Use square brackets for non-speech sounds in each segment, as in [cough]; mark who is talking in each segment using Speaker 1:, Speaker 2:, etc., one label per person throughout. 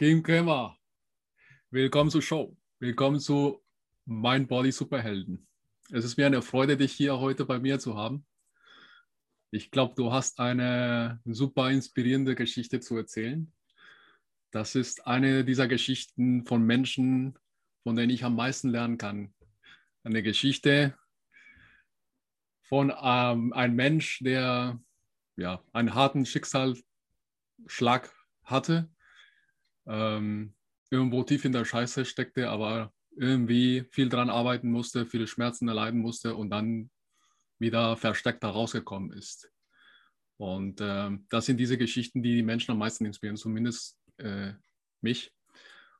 Speaker 1: Kim Krämer, willkommen zur Show. Willkommen zu Mein Body Superhelden. Es ist mir eine Freude, dich hier heute bei mir zu haben. Ich glaube, du hast eine super inspirierende Geschichte zu erzählen. Das ist eine dieser Geschichten von Menschen, von denen ich am meisten lernen kann. Eine Geschichte von ähm, einem Mensch, der ja, einen harten Schicksalsschlag hatte, ähm, irgendwo tief in der Scheiße steckte, aber irgendwie viel dran arbeiten musste, viele Schmerzen erleiden musste und dann wieder versteckt da rausgekommen ist. Und äh, das sind diese Geschichten, die die Menschen am meisten inspirieren, zumindest äh, mich.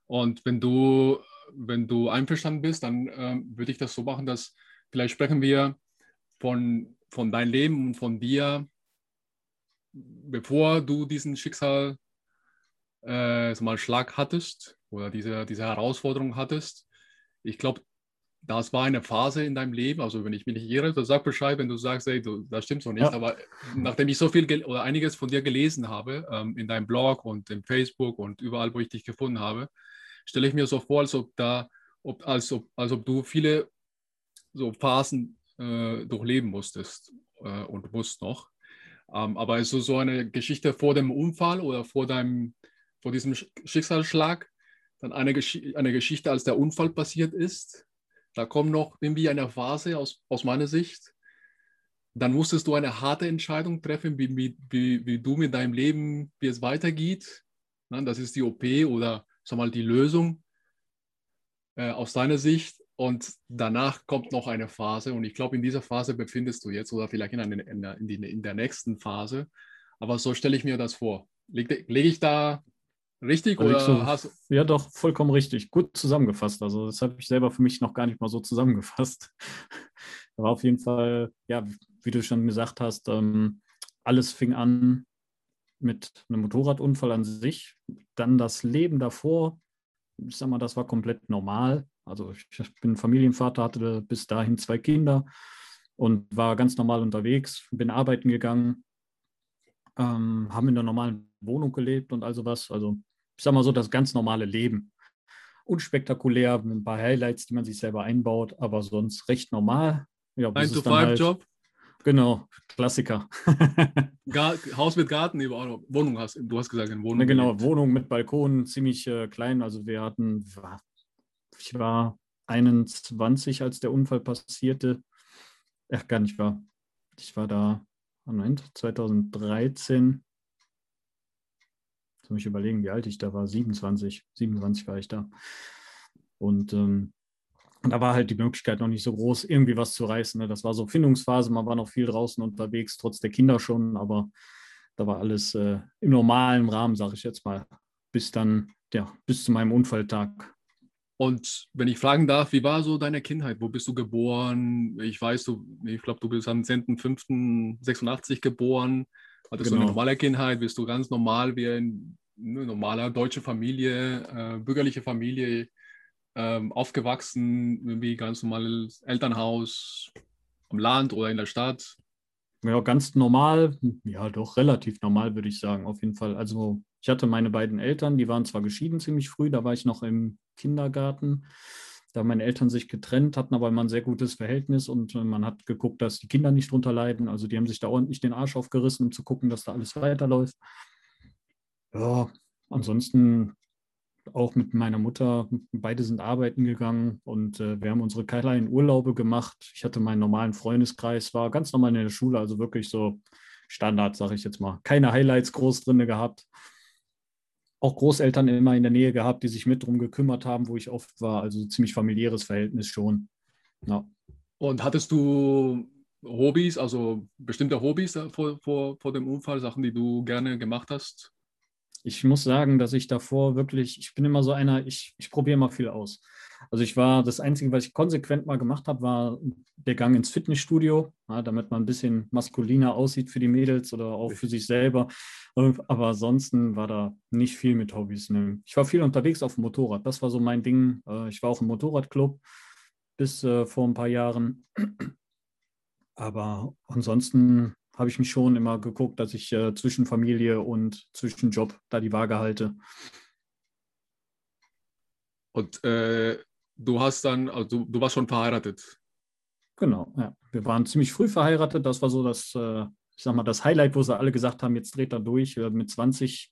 Speaker 1: Und wenn du, wenn du einverstanden bist, dann äh, würde ich das so machen, dass vielleicht sprechen wir von, von deinem Leben und von dir, bevor du diesen Schicksal äh, mal Schlag hattest oder diese, diese Herausforderung hattest. Ich glaube, das war eine Phase in deinem Leben, also wenn ich mich nicht irre, dann sag Bescheid, wenn du sagst, ey, du, das stimmt so nicht. Ja. Aber nachdem ich so viel oder einiges von dir gelesen habe, ähm, in deinem Blog und im Facebook und überall, wo ich dich gefunden habe, stelle ich mir so vor, als ob da, ob, als, ob, als ob du viele so Phasen äh, durchleben musstest äh, und musst noch. Ähm, aber ist so, so eine Geschichte vor dem Unfall oder vor deinem, vor diesem Schicksalsschlag, dann eine, Gesch eine Geschichte, als der Unfall passiert ist. Da kommt noch irgendwie eine Phase aus, aus meiner Sicht. Dann musstest du eine harte Entscheidung treffen, wie, wie, wie, du mit deinem Leben, wie es weitergeht. Das ist die OP oder sag mal, die Lösung äh, aus deiner Sicht. Und danach kommt noch eine Phase. Und ich glaube, in dieser Phase befindest du jetzt oder vielleicht in, eine, in, der, in der nächsten Phase. Aber so stelle ich mir das vor. Lege leg ich da richtig oder
Speaker 2: so, hast Ja, doch, vollkommen richtig. Gut zusammengefasst. Also, das habe ich selber für mich noch gar nicht mal so zusammengefasst. [laughs] Aber auf jeden Fall, ja, wie du schon gesagt hast, ähm, alles fing an mit einem Motorradunfall an sich. Dann das Leben davor, ich sag mal, das war komplett normal. Also ich bin Familienvater, hatte bis dahin zwei Kinder und war ganz normal unterwegs, bin arbeiten gegangen, ähm, haben in der normalen Wohnung gelebt und also was. Also ich sag mal so, das ganz normale Leben. Unspektakulär, mit ein paar Highlights, die man sich selber einbaut, aber sonst recht normal.
Speaker 1: Ja, 9-to-5-Job? Halt,
Speaker 2: genau, Klassiker. [laughs]
Speaker 1: Haus mit Garten, Wohnung hast du hast gesagt, eine Wohnung.
Speaker 2: Ja, genau, gelebt. Wohnung mit Balkon, ziemlich äh, klein. Also wir hatten ich war 21, als der Unfall passierte. Ach, gar nicht wahr. Ich war da, Moment, 2013. Jetzt muss ich überlegen, wie alt ich da war. 27. 27 war ich da. Und ähm, da war halt die Möglichkeit noch nicht so groß, irgendwie was zu reißen. Ne? Das war so Findungsphase, man war noch viel draußen unterwegs, trotz der Kinder schon, aber da war alles äh, im normalen Rahmen, sage ich jetzt mal, bis dann, ja, bis zu meinem Unfalltag.
Speaker 1: Und wenn ich fragen darf, wie war so deine Kindheit? Wo bist du geboren? Ich weiß, du, ich glaube, du bist am 10.05.86 geboren. Hattest genau. du eine genau. normale Kindheit? Bist du ganz normal wie eine normale deutsche Familie, äh, bürgerliche Familie, ähm, aufgewachsen, wie ganz normales Elternhaus am Land oder in der Stadt?
Speaker 2: Ja, ganz normal. Ja, doch relativ normal, würde ich sagen, auf jeden Fall. Also ich hatte meine beiden Eltern, die waren zwar geschieden ziemlich früh, da war ich noch im Kindergarten. Da meine Eltern sich getrennt, hatten aber immer ein sehr gutes Verhältnis und äh, man hat geguckt, dass die Kinder nicht drunter leiden. Also die haben sich da ordentlich den Arsch aufgerissen, um zu gucken, dass da alles weiterläuft. Ja, ansonsten auch mit meiner Mutter. Beide sind arbeiten gegangen und äh, wir haben unsere kleinen Urlaube gemacht. Ich hatte meinen normalen Freundeskreis, war ganz normal in der Schule, also wirklich so Standard, sage ich jetzt mal. Keine Highlights groß drin gehabt auch Großeltern immer in der Nähe gehabt, die sich mit drum gekümmert haben, wo ich oft war. Also ziemlich familiäres Verhältnis schon.
Speaker 1: Ja. Und hattest du Hobbys, also bestimmte Hobbys vor, vor, vor dem Unfall, Sachen, die du gerne gemacht hast?
Speaker 2: Ich muss sagen, dass ich davor wirklich, ich bin immer so einer, ich, ich probiere immer viel aus. Also ich war, das Einzige, was ich konsequent mal gemacht habe, war der Gang ins Fitnessstudio, ja, damit man ein bisschen maskuliner aussieht für die Mädels oder auch für sich selber. Aber ansonsten war da nicht viel mit Hobbys. Ne. Ich war viel unterwegs auf dem Motorrad. Das war so mein Ding. Äh, ich war auch im Motorradclub bis äh, vor ein paar Jahren. Aber ansonsten habe ich mich schon immer geguckt, dass ich äh, zwischen Familie und zwischen Job da die Waage halte.
Speaker 1: Und äh, du hast dann, also du, warst schon verheiratet.
Speaker 2: Genau, ja. Wir waren ziemlich früh verheiratet. Das war so das, äh, ich sag mal, das Highlight, wo sie alle gesagt haben, jetzt dreht er durch. Mit 20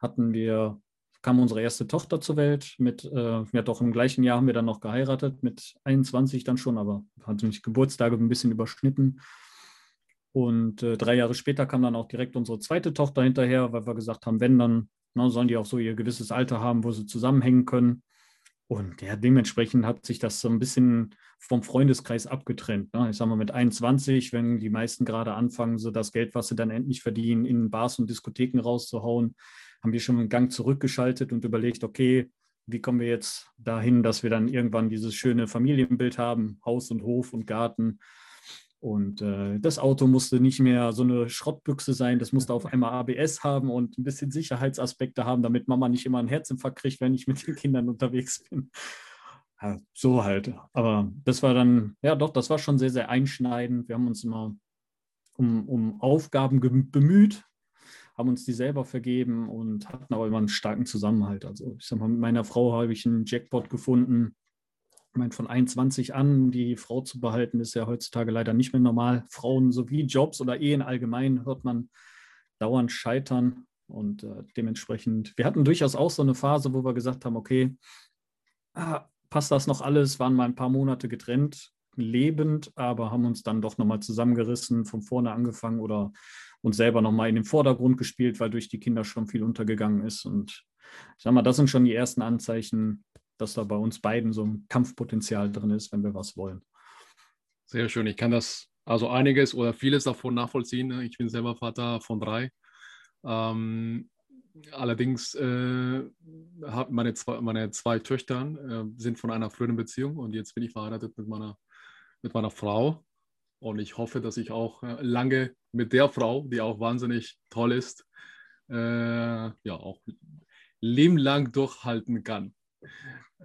Speaker 2: hatten wir, kam unsere erste Tochter zur Welt. Mit, äh, ja doch im gleichen Jahr haben wir dann noch geheiratet, mit 21 dann schon, aber hatte nicht Geburtstage ein bisschen überschnitten. Und äh, drei Jahre später kam dann auch direkt unsere zweite Tochter hinterher, weil wir gesagt haben, wenn, dann na, sollen die auch so ihr gewisses Alter haben, wo sie zusammenhängen können. Und ja, dementsprechend hat sich das so ein bisschen vom Freundeskreis abgetrennt. Ne? Ich sage mal, mit 21, wenn die meisten gerade anfangen, so das Geld, was sie dann endlich verdienen, in Bars und Diskotheken rauszuhauen, haben wir schon einen Gang zurückgeschaltet und überlegt, okay, wie kommen wir jetzt dahin, dass wir dann irgendwann dieses schöne Familienbild haben, Haus und Hof und Garten. Und äh, das Auto musste nicht mehr so eine Schrottbüchse sein, das musste auf einmal ABS haben und ein bisschen Sicherheitsaspekte haben, damit Mama nicht immer einen Herzinfarkt kriegt, wenn ich mit den Kindern unterwegs bin. Ja, so halt. Aber das war dann, ja doch, das war schon sehr, sehr einschneidend. Wir haben uns immer um, um Aufgaben bemüht, haben uns die selber vergeben und hatten aber immer einen starken Zusammenhalt. Also ich sag mal, mit meiner Frau habe ich einen Jackpot gefunden. Ich meine, von 21 an die Frau zu behalten, ist ja heutzutage leider nicht mehr normal. Frauen sowie Jobs oder Ehen allgemein hört man dauernd scheitern. Und äh, dementsprechend, wir hatten durchaus auch so eine Phase, wo wir gesagt haben, okay, ah, passt das noch alles, waren mal ein paar Monate getrennt, lebend, aber haben uns dann doch nochmal zusammengerissen, von vorne angefangen oder uns selber nochmal in den Vordergrund gespielt, weil durch die Kinder schon viel untergegangen ist. Und ich sag mal, das sind schon die ersten Anzeichen, dass da bei uns beiden so ein Kampfpotenzial drin ist, wenn wir was wollen.
Speaker 1: Sehr schön. Ich kann das also einiges oder vieles davon nachvollziehen. Ich bin selber Vater von drei. Ähm, allerdings äh, meine, zwei, meine zwei Töchter äh, sind von einer früheren Beziehung und jetzt bin ich verheiratet mit meiner, mit meiner Frau. Und ich hoffe, dass ich auch äh, lange mit der Frau, die auch wahnsinnig toll ist, äh, ja, auch Leben lang durchhalten kann.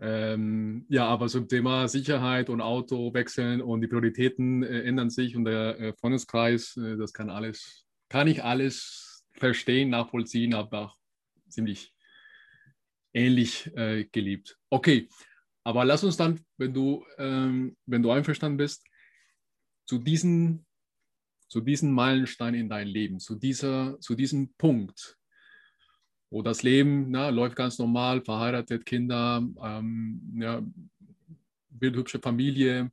Speaker 1: Ähm, ja, aber zum Thema Sicherheit und Auto wechseln und die Prioritäten äh, ändern sich und der äh, Freundeskreis, äh, das kann alles, kann ich alles verstehen, nachvollziehen, aber auch ziemlich ähnlich äh, geliebt. Okay, aber lass uns dann, wenn du, ähm, wenn du einverstanden bist, zu diesem, zu diesem Meilenstein in dein Leben, zu, dieser, zu diesem Punkt, wo das Leben na, läuft ganz normal, verheiratet, Kinder, ähm, ja, bildhübsche Familie,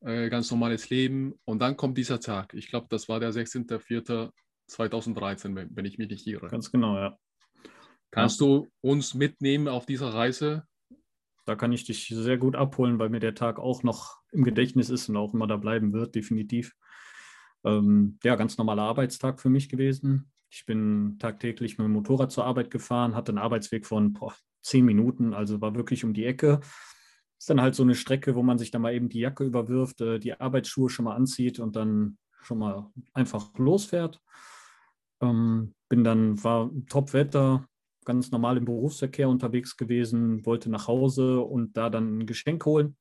Speaker 1: äh, ganz normales Leben. Und dann kommt dieser Tag. Ich glaube, das war der 16.04.2013, wenn, wenn ich mich nicht irre.
Speaker 2: Ganz genau, ja.
Speaker 1: Kannst ja. du uns mitnehmen auf dieser Reise?
Speaker 2: Da kann ich dich sehr gut abholen, weil mir der Tag auch noch im Gedächtnis ist und auch immer da bleiben wird, definitiv. Ähm, ja, ganz normaler Arbeitstag für mich gewesen. Ich bin tagtäglich mit dem Motorrad zur Arbeit gefahren, hatte einen Arbeitsweg von boah, zehn Minuten, also war wirklich um die Ecke. Ist dann halt so eine Strecke, wo man sich dann mal eben die Jacke überwirft, äh, die Arbeitsschuhe schon mal anzieht und dann schon mal einfach losfährt. Ähm, bin dann, war Top-Wetter, ganz normal im Berufsverkehr unterwegs gewesen, wollte nach Hause und da dann ein Geschenk holen,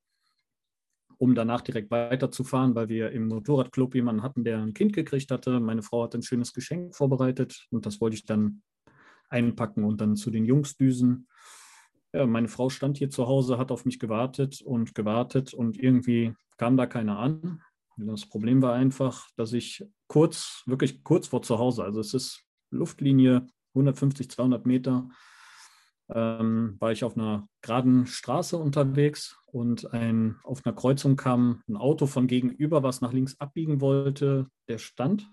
Speaker 2: um danach direkt weiterzufahren, weil wir im Motorradclub jemanden hatten, der ein Kind gekriegt hatte. Meine Frau hat ein schönes Geschenk vorbereitet und das wollte ich dann einpacken und dann zu den Jungs düsen. Ja, meine Frau stand hier zu Hause, hat auf mich gewartet und gewartet und irgendwie kam da keiner an. Das Problem war einfach, dass ich kurz, wirklich kurz vor zu Hause, also es ist Luftlinie 150, 200 Meter, ähm, war ich auf einer geraden Straße unterwegs und ein, auf einer Kreuzung kam ein Auto von gegenüber, was nach links abbiegen wollte, der stand.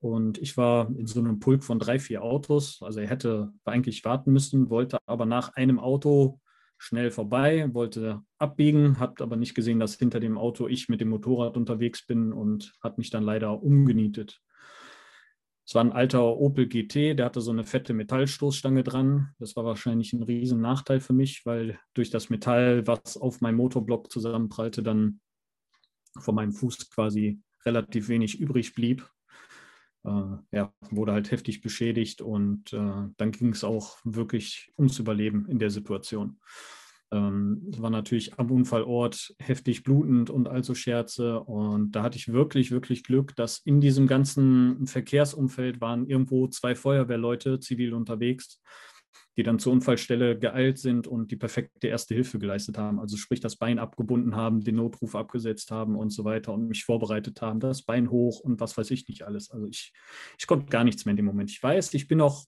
Speaker 2: Und ich war in so einem Pulk von drei, vier Autos. Also er hätte eigentlich warten müssen, wollte aber nach einem Auto schnell vorbei, wollte abbiegen, hat aber nicht gesehen, dass hinter dem Auto ich mit dem Motorrad unterwegs bin und hat mich dann leider umgenietet. Es war ein alter Opel GT, der hatte so eine fette Metallstoßstange dran. Das war wahrscheinlich ein riesen Nachteil für mich, weil durch das Metall, was auf meinem Motorblock zusammenprallte, dann von meinem Fuß quasi relativ wenig übrig blieb. Äh, ja, wurde halt heftig beschädigt und äh, dann ging es auch wirklich ums Überleben in der Situation. Ähm, war natürlich am Unfallort heftig blutend und also Scherze. Und da hatte ich wirklich, wirklich Glück, dass in diesem ganzen Verkehrsumfeld waren irgendwo zwei Feuerwehrleute zivil unterwegs. die dann zur Unfallstelle geeilt sind und die perfekte erste Hilfe geleistet haben. Also sprich, das Bein abgebunden haben, den Notruf abgesetzt haben und so weiter und mich vorbereitet haben, das Bein hoch und was weiß ich nicht alles. Also ich, ich konnte gar nichts mehr in dem Moment. Ich weiß, ich bin auch,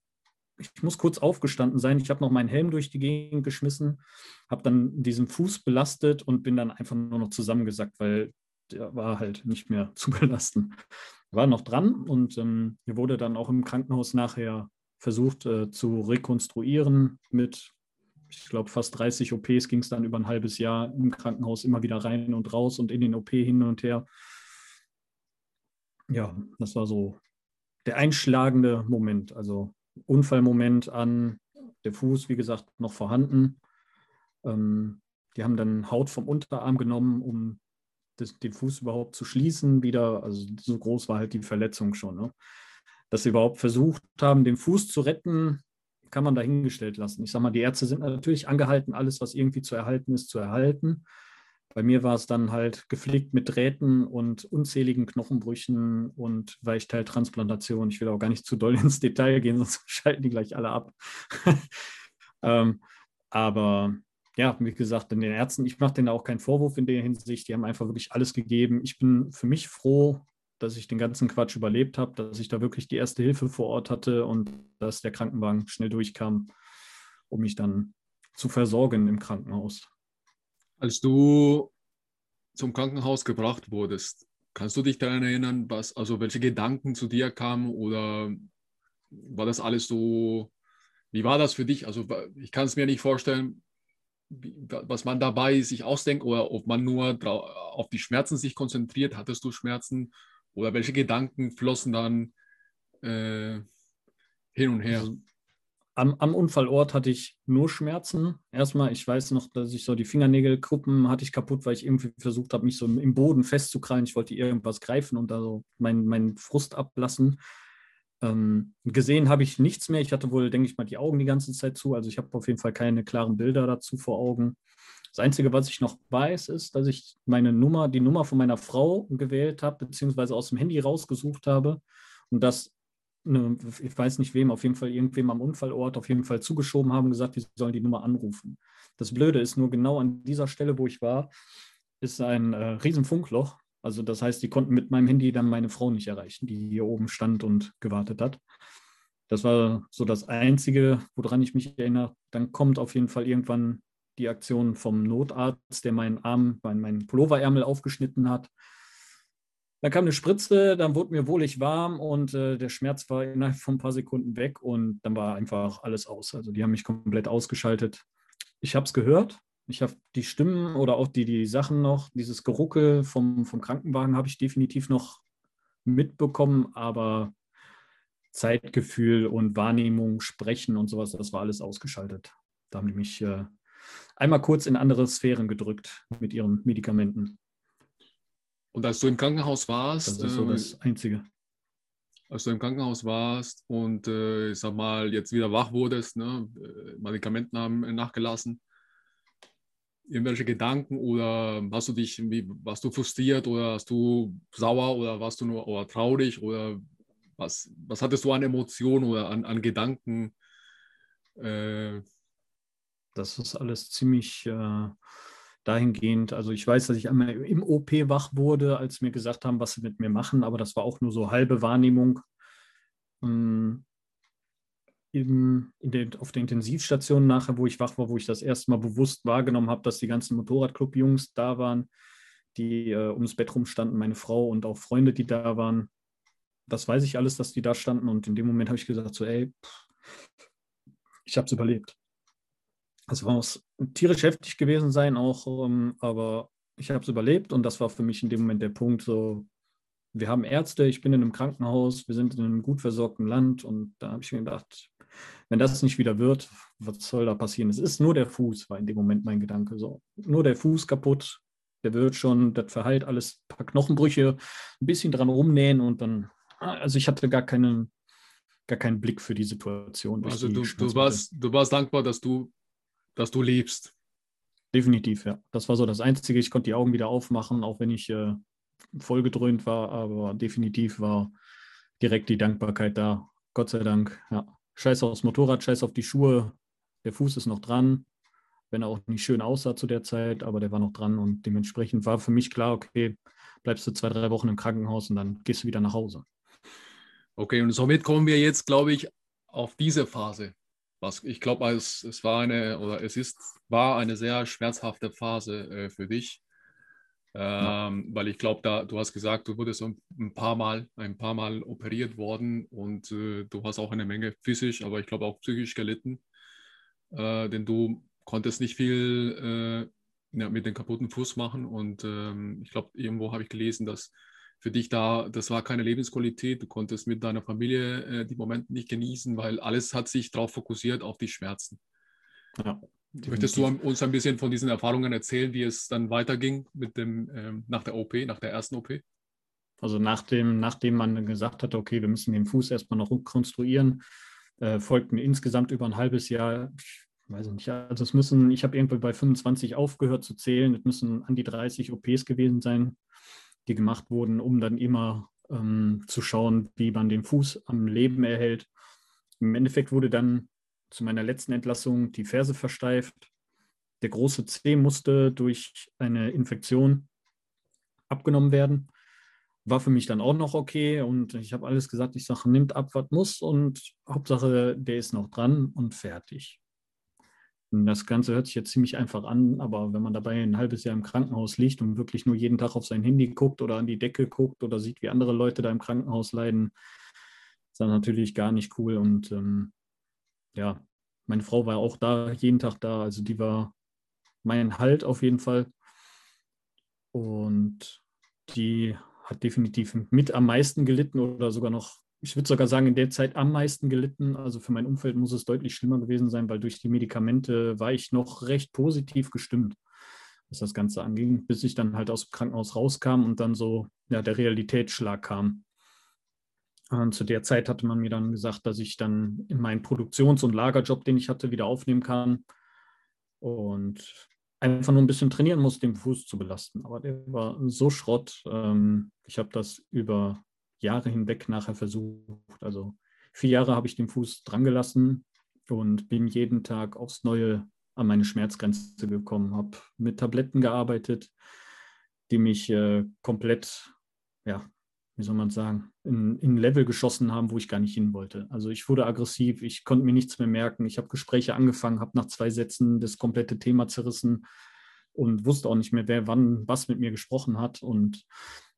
Speaker 2: ich muss kurz aufgestanden sein. Ich habe noch meinen Helm durch die Gegend geschmissen, habe dann diesen Fuß belastet und bin dann einfach nur noch zusammengesackt, weil der war halt nicht mehr [laughs] zu belasten. War noch dran und ähm, hier wurde dann auch im Krankenhaus nachher versucht äh, zu rekonstruieren mit, ich glaube, fast 30 OPs ging es dann über ein halbes Jahr im Krankenhaus immer wieder rein und raus und in den OP hin und her. Ja, das war so der einschlagende Moment, also Unfallmoment an der Fuß, wie gesagt, noch vorhanden. Ähm, die haben dann Haut vom Unterarm genommen, um das, den Fuß überhaupt zu schließen wieder. Also so groß war halt die Verletzung schon. Ne? Dass sie überhaupt versucht haben, den Fuß zu retten, kann man dahingestellt lassen. Ich sage mal, die Ärzte sind natürlich angehalten, alles, was irgendwie zu erhalten ist, zu erhalten. Bei mir war es dann halt gepflegt mit Drähten und unzähligen Knochenbrüchen und Weichteiltransplantation. Ich will auch gar nicht zu doll [laughs] ins Detail gehen, sonst [laughs] schalten die gleich alle ab. [laughs] ähm, aber ja, wie gesagt, den Ärzten, ich mache denen auch keinen Vorwurf in der Hinsicht. Die haben einfach wirklich alles gegeben. Ich bin für mich froh, dass ich den ganzen Quatsch überlebt habe, dass ich da wirklich die erste Hilfe vor Ort hatte und dass der Krankenwagen schnell durchkam, um mich dann zu versorgen im Krankenhaus.
Speaker 1: Als du zum Krankenhaus gebracht wurdest, kannst du dich daran erinnern, was, also welche Gedanken zu dir kamen oder war das alles so, wie war das für dich? Also ich kann es mir nicht vorstellen, was man dabei sich ausdenkt oder ob man nur auf die Schmerzen sich konzentriert. Hattest du Schmerzen oder welche Gedanken flossen dann äh, hin und her?
Speaker 2: Am, am, Unfallort hatte ich nur Schmerzen. Erstmal, ich weiß noch, dass ich so die Fingernägelkuppen hatte ich kaputt, weil ich irgendwie versucht habe, mich so im Boden festzukrallen. Ich wollte irgendwas greifen und da so meinen mein Frust ablassen. Ähm, gesehen habe ich nichts mehr. Ich hatte wohl, denke ich mal, die Augen die ganze Zeit zu. Also ich habe auf jeden Fall keine klaren Bilder dazu vor Augen. Das Einzige, was ich noch weiß, ist, dass ich meine Nummer, die Nummer von meiner Frau gewählt habe, beziehungsweise aus dem Handy rausgesucht habe und das, eine, ich weiß nicht wem, auf jeden Fall irgendwem am Unfallort auf jeden Fall zugeschoben haben, gesagt, die sollen die Nummer anrufen. Das Blöde ist nur genau an dieser Stelle, wo ich war, ist ein äh, Riesenfunkloch also das heißt, die konnten mit meinem Handy dann meine Frau nicht erreichen, die hier oben stand und gewartet hat. Das war so das Einzige, woran ich mich erinnere. Dann kommt auf jeden Fall irgendwann die Aktion vom Notarzt, der meinen Arm, meinen Pulloverärmel aufgeschnitten hat. Dann kam eine Spritze, dann wurde mir wohlig warm und äh, der Schmerz war innerhalb von ein paar Sekunden weg und dann war einfach alles aus. Also die haben mich komplett ausgeschaltet. Ich habe es gehört, ich habe die Stimmen oder auch die, die Sachen noch, dieses Geruckel vom, vom Krankenwagen habe ich definitiv noch mitbekommen, aber Zeitgefühl und Wahrnehmung, Sprechen und sowas, das war alles ausgeschaltet. Da haben die mich äh, einmal kurz in andere Sphären gedrückt mit ihren Medikamenten.
Speaker 1: Und als du im Krankenhaus warst,
Speaker 2: das ist so das Einzige.
Speaker 1: Als du im Krankenhaus warst und äh, ich sag mal jetzt wieder wach wurdest, ne, äh, Medikamenten haben nachgelassen, irgendwelche Gedanken oder hast du dich, wie, warst du frustriert oder hast du sauer oder warst du nur oder traurig oder was, was hattest du an Emotionen oder an, an Gedanken?
Speaker 2: Äh, das ist alles ziemlich äh, dahingehend. Also ich weiß, dass ich einmal im OP wach wurde, als mir gesagt haben, was sie mit mir machen, aber das war auch nur so halbe Wahrnehmung. Ähm, in, den, auf der Intensivstation nachher, wo ich wach war, wo ich das erste Mal bewusst wahrgenommen habe, dass die ganzen Motorradclub-Jungs da waren, die äh, ums Bett rumstanden, meine Frau und auch Freunde, die da waren. Das weiß ich alles, dass die da standen. Und in dem Moment habe ich gesagt, so, ey, pff, ich habe es überlebt. Es muss tierisch heftig gewesen sein auch, ähm, aber ich habe es überlebt und das war für mich in dem Moment der Punkt, so, wir haben Ärzte, ich bin in einem Krankenhaus, wir sind in einem gut versorgten Land und da habe ich mir gedacht, wenn das nicht wieder wird, was soll da passieren? Es ist nur der Fuß, war in dem Moment mein Gedanke so. Nur der Fuß kaputt, der wird schon, das verheilt alles, ein paar Knochenbrüche, ein bisschen dran rumnähen und dann, also ich hatte gar keinen, gar keinen Blick für die Situation.
Speaker 1: Also
Speaker 2: die
Speaker 1: du, du, warst, du warst dankbar, dass du, dass du lebst.
Speaker 2: Definitiv, ja. Das war so das Einzige. Ich konnte die Augen wieder aufmachen, auch wenn ich äh, vollgedröhnt war, aber definitiv war direkt die Dankbarkeit da. Gott sei Dank, ja. scheiß aufs Motorrad, scheiß auf die Schuhe, der Fuß ist noch dran, wenn er auch nicht schön aussah zu der Zeit, aber der war noch dran und dementsprechend war für mich klar, okay, bleibst du zwei, drei Wochen im Krankenhaus und dann gehst du wieder nach Hause.
Speaker 1: Okay, und somit kommen wir jetzt, glaube ich, auf diese Phase. Was ich glaube, es, es war eine oder es ist war eine sehr schmerzhafte Phase äh, für dich, ähm, weil ich glaube, da du hast gesagt, du wurdest ein paar Mal ein paar Mal operiert worden und äh, du hast auch eine Menge physisch, aber ich glaube auch psychisch gelitten, äh, denn du konntest nicht viel äh, ja, mit dem kaputten Fuß machen und ähm, ich glaube irgendwo habe ich gelesen, dass für dich da, das war keine Lebensqualität, du konntest mit deiner Familie äh, die Momente nicht genießen, weil alles hat sich darauf fokussiert, auf die Schmerzen. Ja, Möchtest du uns ein bisschen von diesen Erfahrungen erzählen, wie es dann weiterging mit dem, ähm, nach der OP, nach der ersten OP?
Speaker 2: Also nachdem, nachdem man gesagt hatte, okay, wir müssen den Fuß erstmal noch rekonstruieren, äh, folgten insgesamt über ein halbes Jahr, ich weiß nicht, also es müssen, ich habe irgendwie bei 25 aufgehört zu zählen, es müssen an die 30 OPs gewesen sein, die gemacht wurden, um dann immer ähm, zu schauen, wie man den Fuß am Leben erhält. Im Endeffekt wurde dann zu meiner letzten Entlassung die Ferse versteift. Der große Zeh musste durch eine Infektion abgenommen werden. War für mich dann auch noch okay und ich habe alles gesagt, ich sage, nimmt ab, was muss und Hauptsache, der ist noch dran und fertig. Das Ganze hört sich jetzt ziemlich einfach an, aber wenn man dabei ein halbes Jahr im Krankenhaus liegt und wirklich nur jeden Tag auf sein Handy guckt oder an die Decke guckt oder sieht, wie andere Leute da im Krankenhaus leiden, ist das natürlich gar nicht cool. Und ähm, ja, meine Frau war auch da, jeden Tag da. Also die war mein Halt auf jeden Fall. Und die hat definitiv mit am meisten gelitten oder sogar noch ich würde sogar sagen, in der Zeit am meisten gelitten. Also für mein Umfeld muss es deutlich schlimmer gewesen sein, weil durch die Medikamente war ich noch recht positiv gestimmt, was das Ganze anging, bis ich dann halt aus dem Krankenhaus rauskam und dann so ja, der Realitätsschlag kam. Und zu der Zeit hatte man mir dann gesagt, dass ich dann in meinen Produktions- und Lagerjob, den ich hatte, wieder aufnehmen kann und einfach nur ein bisschen trainieren muss, den Fuß zu belasten. Aber der war so Schrott. Ähm, ich habe das über Jahre hinweg nachher versucht. Also vier Jahre habe ich den Fuß drangelassen und bin jeden Tag aufs Neue an meine Schmerzgrenze gekommen, habe mit Tabletten gearbeitet, die mich äh, komplett, ja, wie soll man sagen, in, in Level geschossen haben, wo ich gar nicht hin wollte. Also ich wurde aggressiv, ich konnte mir nichts mehr merken, ich habe Gespräche angefangen, habe nach zwei Sätzen das komplette Thema zerrissen und wusste auch nicht mehr, wer wann was mit mir gesprochen hat. Und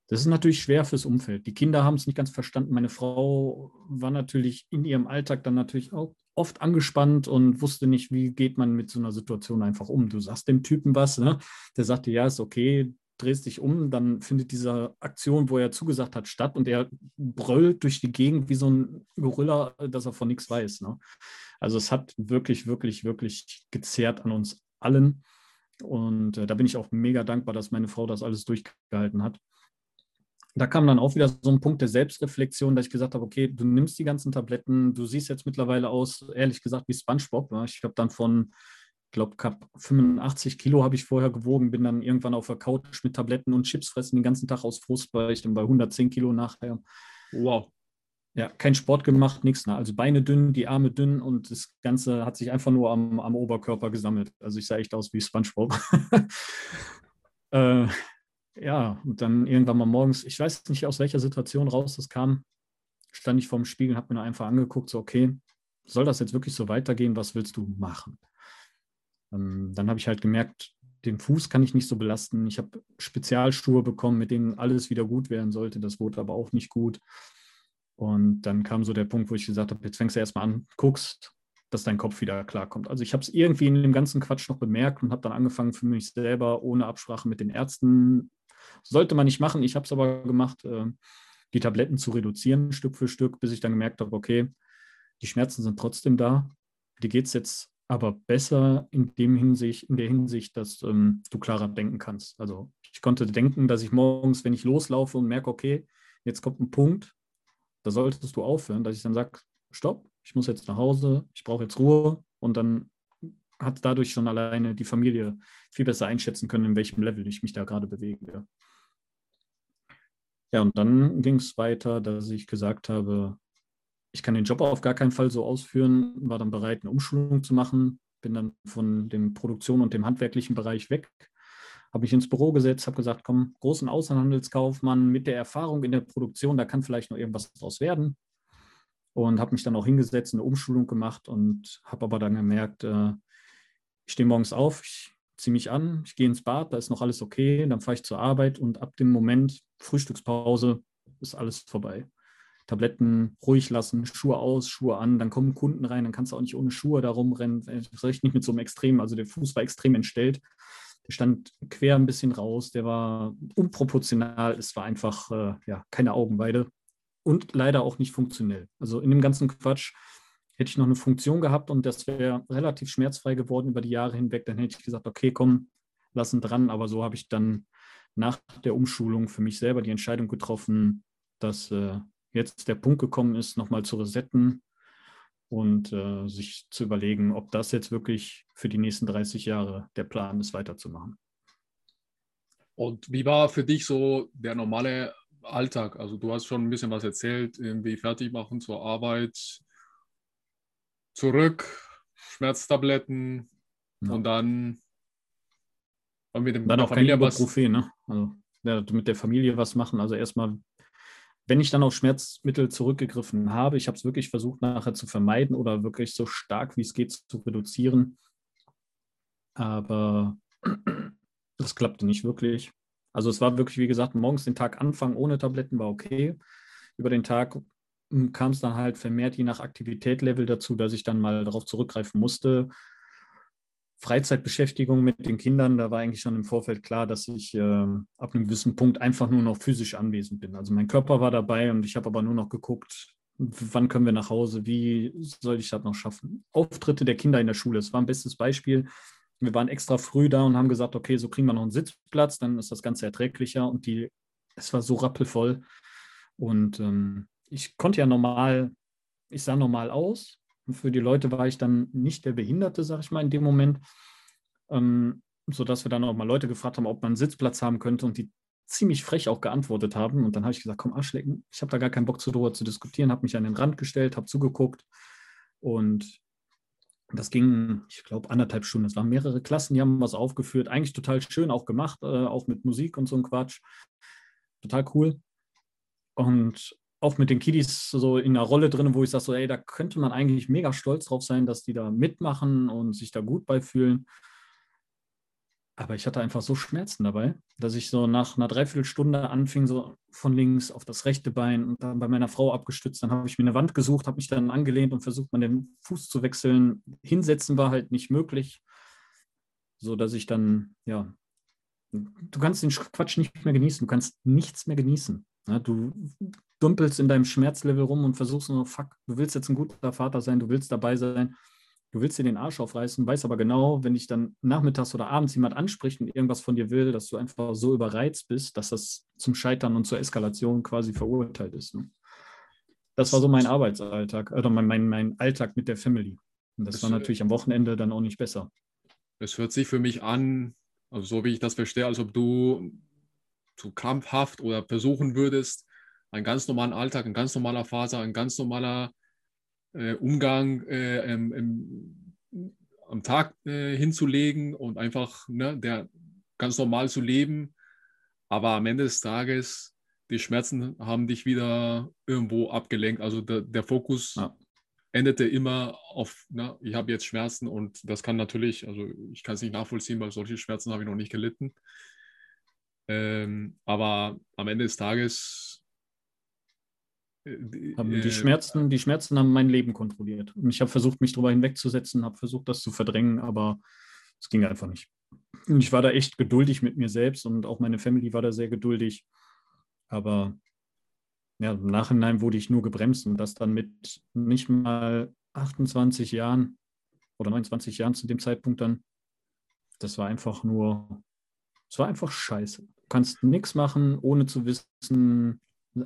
Speaker 2: das ist natürlich schwer fürs Umfeld. Die Kinder haben es nicht ganz verstanden. Meine Frau war natürlich in ihrem Alltag dann natürlich auch oft angespannt und wusste nicht, wie geht man mit so einer Situation einfach um. Du sagst dem Typen was, ne? der sagte, ja, ist okay, drehst dich um, dann findet diese Aktion, wo er zugesagt hat, statt und er brüllt durch die Gegend wie so ein Gorilla, dass er von nichts weiß. Ne? Also es hat wirklich, wirklich, wirklich gezehrt an uns allen. Und äh, da bin ich auch mega dankbar, dass meine Frau das alles durchgehalten hat da kam dann auch wieder so ein Punkt der Selbstreflexion, dass ich gesagt habe, okay, du nimmst die ganzen Tabletten, du siehst jetzt mittlerweile aus, ehrlich gesagt, wie SpongeBob. Ich habe dann von, ich glaube, 85 Kilo habe ich vorher gewogen, bin dann irgendwann auf der Couch mit Tabletten und Chips fressen den ganzen Tag aus Frust, weil ich dann bei 110 Kilo nachher. Wow. Ja, kein Sport gemacht, nichts. Ne? Also Beine dünn, die Arme dünn und das Ganze hat sich einfach nur am, am Oberkörper gesammelt. Also ich sah echt aus wie SpongeBob. [laughs] äh, ja, und dann irgendwann mal morgens, ich weiß nicht, aus welcher Situation raus das kam, stand ich vorm Spiegel und habe mir einfach angeguckt, so, okay, soll das jetzt wirklich so weitergehen? Was willst du machen? Ähm, dann habe ich halt gemerkt, den Fuß kann ich nicht so belasten. Ich habe Spezialschuhe bekommen, mit denen alles wieder gut werden sollte. Das wurde aber auch nicht gut. Und dann kam so der Punkt, wo ich gesagt habe, jetzt fängst du erstmal an, guckst, dass dein Kopf wieder klarkommt. Also ich habe es irgendwie in dem ganzen Quatsch noch bemerkt und habe dann angefangen für mich selber ohne Absprache mit den Ärzten sollte man nicht machen. Ich habe es aber gemacht, äh, die Tabletten zu reduzieren, Stück für Stück, bis ich dann gemerkt habe, okay, die Schmerzen sind trotzdem da. Die geht es jetzt aber besser in, dem Hinsicht, in der Hinsicht, dass ähm, du klarer denken kannst. Also ich konnte denken, dass ich morgens, wenn ich loslaufe und merke, okay, jetzt kommt ein Punkt, da solltest du aufhören, dass ich dann sage, stopp, ich muss jetzt nach Hause, ich brauche jetzt Ruhe und dann hat dadurch schon alleine die Familie viel besser einschätzen können, in welchem Level ich mich da gerade bewege. Ja, und dann ging es weiter, dass ich gesagt habe, ich kann den Job auf gar keinen Fall so ausführen, war dann bereit, eine Umschulung zu machen, bin dann von dem Produktion und dem handwerklichen Bereich weg, habe mich ins Büro gesetzt, habe gesagt, komm, großen Außenhandelskaufmann mit der Erfahrung in der Produktion, da kann vielleicht noch irgendwas draus werden. Und habe mich dann auch hingesetzt, eine Umschulung gemacht und habe aber dann gemerkt, äh, ich stehe morgens auf, ich ziehe mich an, ich gehe ins Bad, da ist noch alles okay, dann fahre ich zur Arbeit und ab dem Moment Frühstückspause ist alles vorbei. Tabletten ruhig lassen, Schuhe aus, Schuhe an, dann kommen Kunden rein, dann kannst du auch nicht ohne Schuhe da rumrennen. Das reicht nicht mit so einem Extrem, also der Fuß war extrem entstellt. Der stand quer ein bisschen raus, der war unproportional, es war einfach äh, ja, keine Augenweide und leider auch nicht funktionell. Also in dem ganzen Quatsch hätte ich noch eine Funktion gehabt und das wäre relativ schmerzfrei geworden über die Jahre hinweg, dann hätte ich gesagt, okay, komm, lassen dran. Aber so habe ich dann nach der Umschulung für mich selber die Entscheidung getroffen, dass äh, jetzt der Punkt gekommen ist, nochmal zu resetten und äh, sich zu überlegen, ob das jetzt wirklich für die nächsten 30 Jahre der Plan ist, weiterzumachen.
Speaker 1: Und wie war für dich so der normale Alltag? Also du hast schon ein bisschen was erzählt, irgendwie fertig machen zur Arbeit, zurück, Schmerztabletten ja. und dann
Speaker 2: und mit dem, dann auch Familie kein was. ne? Also ja, mit der Familie was machen. Also erstmal, wenn ich dann auf Schmerzmittel zurückgegriffen habe, ich habe es wirklich versucht nachher zu vermeiden oder wirklich so stark wie es geht zu reduzieren. Aber [clears throat] das klappte nicht wirklich. Also es war wirklich, wie gesagt, morgens den Tag anfangen ohne Tabletten war okay. Über den Tag kam es dann halt vermehrt je nach Aktivitätslevel dazu, dass ich dann mal darauf zurückgreifen musste. Freizeitbeschäftigung mit den Kindern, da war eigentlich schon im Vorfeld klar, dass ich äh, ab einem gewissen Punkt einfach nur noch physisch anwesend bin. Also mein Körper war dabei und ich habe aber nur noch geguckt, wann können wir nach Hause, wie soll ich das noch schaffen. Auftritte der Kinder in der Schule, das war ein bestes Beispiel. Wir waren extra früh da und haben gesagt, okay, so kriegen wir noch einen Sitzplatz, dann ist das Ganze erträglicher und die, es war so rappelvoll. Und ähm, ich konnte ja normal, ich sah normal aus. Und für die Leute war ich dann nicht der Behinderte, sag ich mal, in dem Moment. Ähm, sodass wir dann auch mal Leute gefragt haben, ob man einen Sitzplatz haben könnte und die ziemlich frech auch geantwortet haben. Und dann habe ich gesagt, komm, Arschlecken, ich habe da gar keinen Bock zu drüber zu diskutieren, habe mich an den Rand gestellt, habe zugeguckt und das ging, ich glaube, anderthalb Stunden. Es waren mehrere Klassen, die haben was aufgeführt. Eigentlich total schön auch gemacht, äh, auch mit Musik und so ein Quatsch. Total cool. Und auch mit den Kiddies so in einer Rolle drin, wo ich sage, so, ey, da könnte man eigentlich mega stolz drauf sein, dass die da mitmachen und sich da gut beifühlen. Aber ich hatte einfach so Schmerzen dabei, dass ich so nach einer Dreiviertelstunde anfing, so von links auf das rechte Bein und dann bei meiner Frau abgestützt. Dann habe ich mir eine Wand gesucht, habe mich dann angelehnt und versucht, mal den Fuß zu wechseln. Hinsetzen war halt nicht möglich, so dass ich dann, ja, du kannst den Quatsch nicht mehr genießen, du kannst nichts mehr genießen. Du dumpelst in deinem Schmerzlevel rum und versuchst nur, fuck, du willst jetzt ein guter Vater sein, du willst dabei sein du willst dir den Arsch aufreißen, weißt aber genau, wenn dich dann nachmittags oder abends jemand anspricht und irgendwas von dir will, dass du einfach so überreizt bist, dass das zum Scheitern und zur Eskalation quasi verurteilt ist. Ne? Das war so mein Arbeitsalltag, oder mein, mein, mein Alltag mit der Family. Und das es, war natürlich am Wochenende dann auch nicht besser.
Speaker 1: Es hört sich für mich an, also so wie ich das verstehe, als ob du zu krampfhaft oder versuchen würdest, einen ganz normalen Alltag, ein ganz normaler Phase, ein ganz normaler äh, Umgang äh, ähm, am Tag äh, hinzulegen und einfach ne, der, ganz normal zu leben. Aber am Ende des Tages, die Schmerzen haben dich wieder irgendwo abgelenkt. Also der, der Fokus ja. endete immer auf, ne, ich habe jetzt Schmerzen und das kann natürlich, also ich kann es nicht nachvollziehen, weil solche Schmerzen habe ich noch nicht gelitten. Ähm, aber am Ende des Tages
Speaker 2: die, die, äh, Schmerzen, die Schmerzen haben mein Leben kontrolliert. Und ich habe versucht, mich darüber hinwegzusetzen, habe versucht, das zu verdrängen, aber es ging einfach nicht. Und ich war da echt geduldig mit mir selbst und auch meine Family war da sehr geduldig. Aber ja, im Nachhinein wurde ich nur gebremst und das dann mit nicht mal 28 Jahren oder 29 Jahren zu dem Zeitpunkt dann. Das war einfach nur, es war einfach scheiße. Du kannst nichts machen, ohne zu wissen,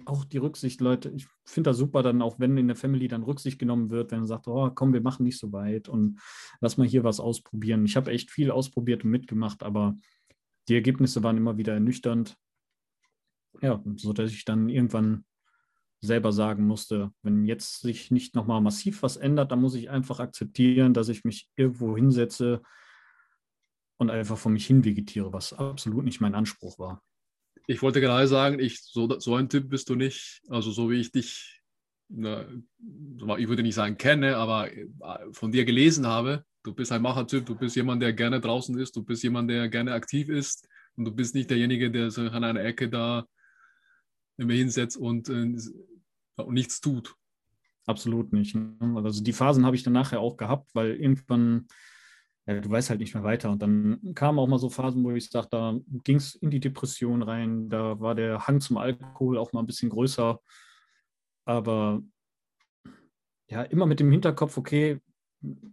Speaker 2: auch die Rücksicht, Leute, ich finde das super, dann auch wenn in der Family dann Rücksicht genommen wird, wenn man sagt, oh komm, wir machen nicht so weit und lass mal hier was ausprobieren. Ich habe echt viel ausprobiert und mitgemacht, aber die Ergebnisse waren immer wieder ernüchternd. Ja, so dass ich dann irgendwann selber sagen musste, wenn jetzt sich nicht nochmal massiv was ändert, dann muss ich einfach akzeptieren, dass ich mich irgendwo hinsetze und einfach vor mich hin vegetiere, was absolut nicht mein Anspruch war.
Speaker 1: Ich wollte gerade sagen, ich, so, so ein Typ bist du nicht. Also so wie ich dich, na, ich würde nicht sagen kenne, aber äh, von dir gelesen habe, du bist ein Machertyp, du bist jemand, der gerne draußen ist, du bist jemand, der gerne aktiv ist und du bist nicht derjenige, der sich an einer Ecke da immer hinsetzt und, äh, und nichts tut.
Speaker 2: Absolut nicht. Ne? Also die Phasen habe ich dann nachher auch gehabt, weil irgendwann, ja, du weißt halt nicht mehr weiter. Und dann kamen auch mal so Phasen, wo ich sagte, da ging es in die Depression rein, da war der Hang zum Alkohol auch mal ein bisschen größer. Aber ja, immer mit dem Hinterkopf, okay,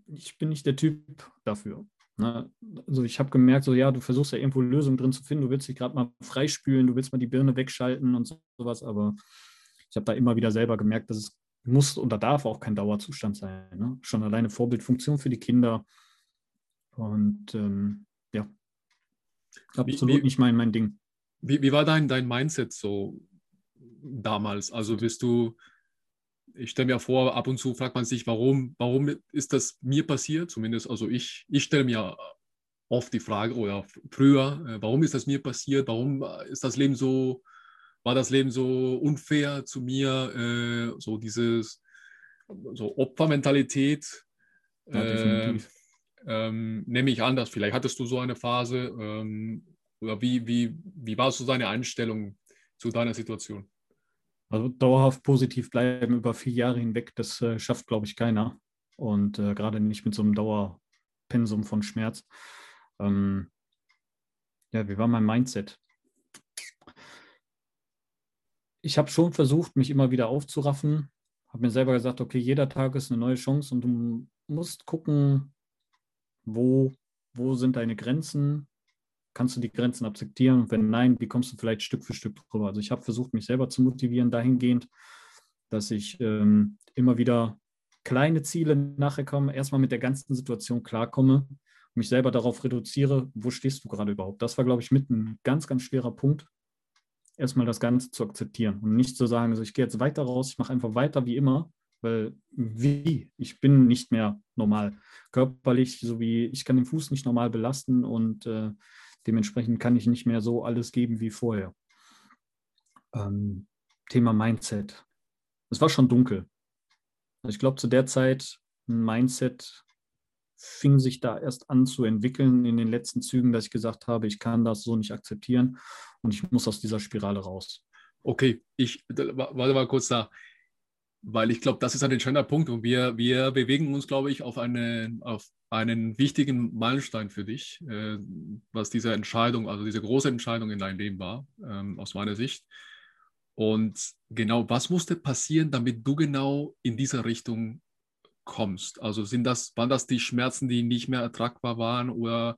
Speaker 2: ich bin nicht der Typ dafür. Ne? Also ich habe gemerkt, so ja, du versuchst ja irgendwo Lösungen drin zu finden, du willst dich gerade mal freispülen, du willst mal die Birne wegschalten und sowas, aber ich habe da immer wieder selber gemerkt, dass es muss oder darf auch kein Dauerzustand sein. Ne? Schon alleine Vorbildfunktion für die Kinder. Und ähm, ja, absolut wie, nicht mein, mein Ding.
Speaker 1: Wie, wie war dein, dein Mindset so damals? Also bist du, ich stelle mir vor, ab und zu fragt man sich, warum, warum ist das mir passiert? Zumindest, also ich, ich stelle mir oft die Frage, oder früher, äh, warum ist das mir passiert? Warum ist das Leben so, war das Leben so unfair zu mir? Äh, so dieses, so Opfermentalität. Ja, äh, ähm, nehme ich anders. Vielleicht hattest du so eine Phase. Ähm, oder wie, wie, wie war so deine Einstellung zu deiner Situation?
Speaker 2: Also dauerhaft positiv bleiben über vier Jahre hinweg, das äh, schafft, glaube ich, keiner. Und äh, gerade nicht mit so einem Dauerpensum von Schmerz. Ähm, ja, wie war mein Mindset? Ich habe schon versucht, mich immer wieder aufzuraffen. Habe mir selber gesagt, okay, jeder Tag ist eine neue Chance und du musst gucken, wo, wo sind deine Grenzen, kannst du die Grenzen akzeptieren? Und wenn nein, wie kommst du vielleicht Stück für Stück drüber? Also ich habe versucht, mich selber zu motivieren dahingehend, dass ich ähm, immer wieder kleine Ziele nachher komme, erstmal mit der ganzen Situation klarkomme, mich selber darauf reduziere, wo stehst du gerade überhaupt? Das war, glaube ich, mit ein ganz, ganz schwerer Punkt, erstmal das Ganze zu akzeptieren und nicht zu sagen, also ich gehe jetzt weiter raus, ich mache einfach weiter wie immer, weil wie? Ich bin nicht mehr normal. Körperlich, so wie ich kann den Fuß nicht normal belasten und äh, Dementsprechend kann ich nicht mehr so alles geben wie vorher. Ähm, Thema Mindset. Es war schon dunkel. Ich glaube, zu der Zeit ein Mindset fing sich da erst an zu entwickeln in den letzten Zügen, dass ich gesagt habe, ich kann das so nicht akzeptieren und ich muss aus dieser Spirale raus.
Speaker 1: Okay, ich warte mal kurz da weil ich glaube, das ist ein entscheidender Punkt und wir, wir bewegen uns, glaube ich, auf, eine, auf einen wichtigen Meilenstein für dich, äh, was diese Entscheidung, also diese große Entscheidung in deinem Leben war, ähm, aus meiner Sicht. Und genau, was musste passieren, damit du genau in diese Richtung kommst? Also sind das, waren das die Schmerzen, die nicht mehr ertragbar waren oder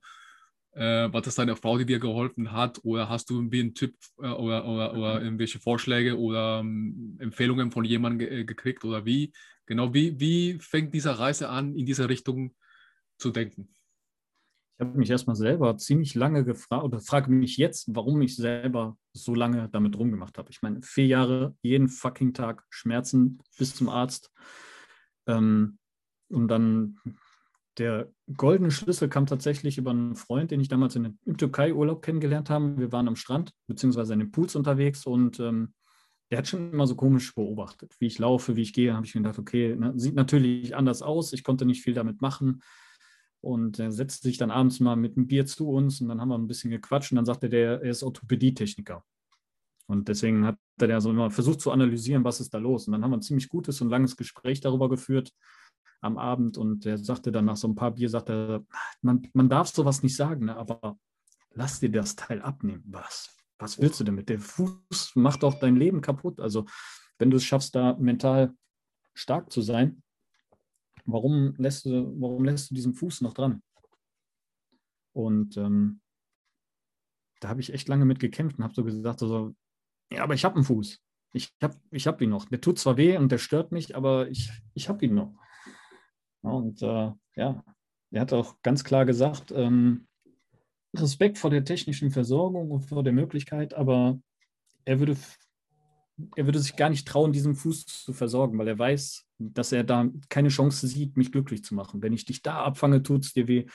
Speaker 1: äh, war das deine Frau, die dir geholfen hat? Oder hast du irgendwie einen Tipp äh, oder, oder, oder, irgendwelche Vorschläge oder ähm, Empfehlungen von jemandem ge äh, gekriegt? Oder wie? Genau, wie, wie fängt diese Reise an, in diese Richtung zu denken?
Speaker 2: Ich habe mich erstmal selber ziemlich lange gefragt oder frage mich jetzt, warum ich selber so lange damit rumgemacht habe. Ich meine, vier Jahre, jeden fucking Tag Schmerzen bis zum Arzt. Ähm, und dann der goldene Schlüssel kam tatsächlich über einen Freund, den ich damals in, im Türkei-Urlaub kennengelernt habe. Wir waren am Strand, beziehungsweise in den Pools unterwegs und ähm, der hat schon immer so komisch beobachtet, wie ich laufe, wie ich gehe. habe ich mir gedacht, okay, ne, sieht natürlich anders aus. Ich konnte nicht viel damit machen. Und er setzte sich dann abends mal mit einem Bier zu uns und dann haben wir ein bisschen gequatscht und dann sagte der, er ist Orthopädietechniker. Und deswegen hat er so immer versucht zu analysieren, was ist da los. Und dann haben wir ein ziemlich gutes und langes Gespräch darüber geführt, am Abend und er sagte dann nach so ein paar Bier, sagte man, man darf sowas nicht sagen, ne, aber lass dir das Teil abnehmen. Was? Was willst du damit? Der Fuß macht doch dein Leben kaputt. Also wenn du es schaffst, da mental stark zu sein, warum lässt du, warum lässt du diesen Fuß noch dran? Und ähm, da habe ich echt lange mit gekämpft und habe so gesagt, also, ja, aber ich habe einen Fuß. Ich habe ich hab ihn noch. Der tut zwar weh und der stört mich, aber ich, ich habe ihn noch. Und äh, ja, er hat auch ganz klar gesagt, ähm, Respekt vor der technischen Versorgung und vor der Möglichkeit, aber er würde er würde sich gar nicht trauen, diesen Fuß zu versorgen, weil er weiß, dass er da keine Chance sieht, mich glücklich zu machen. Wenn ich dich da abfange, tut es dir weh.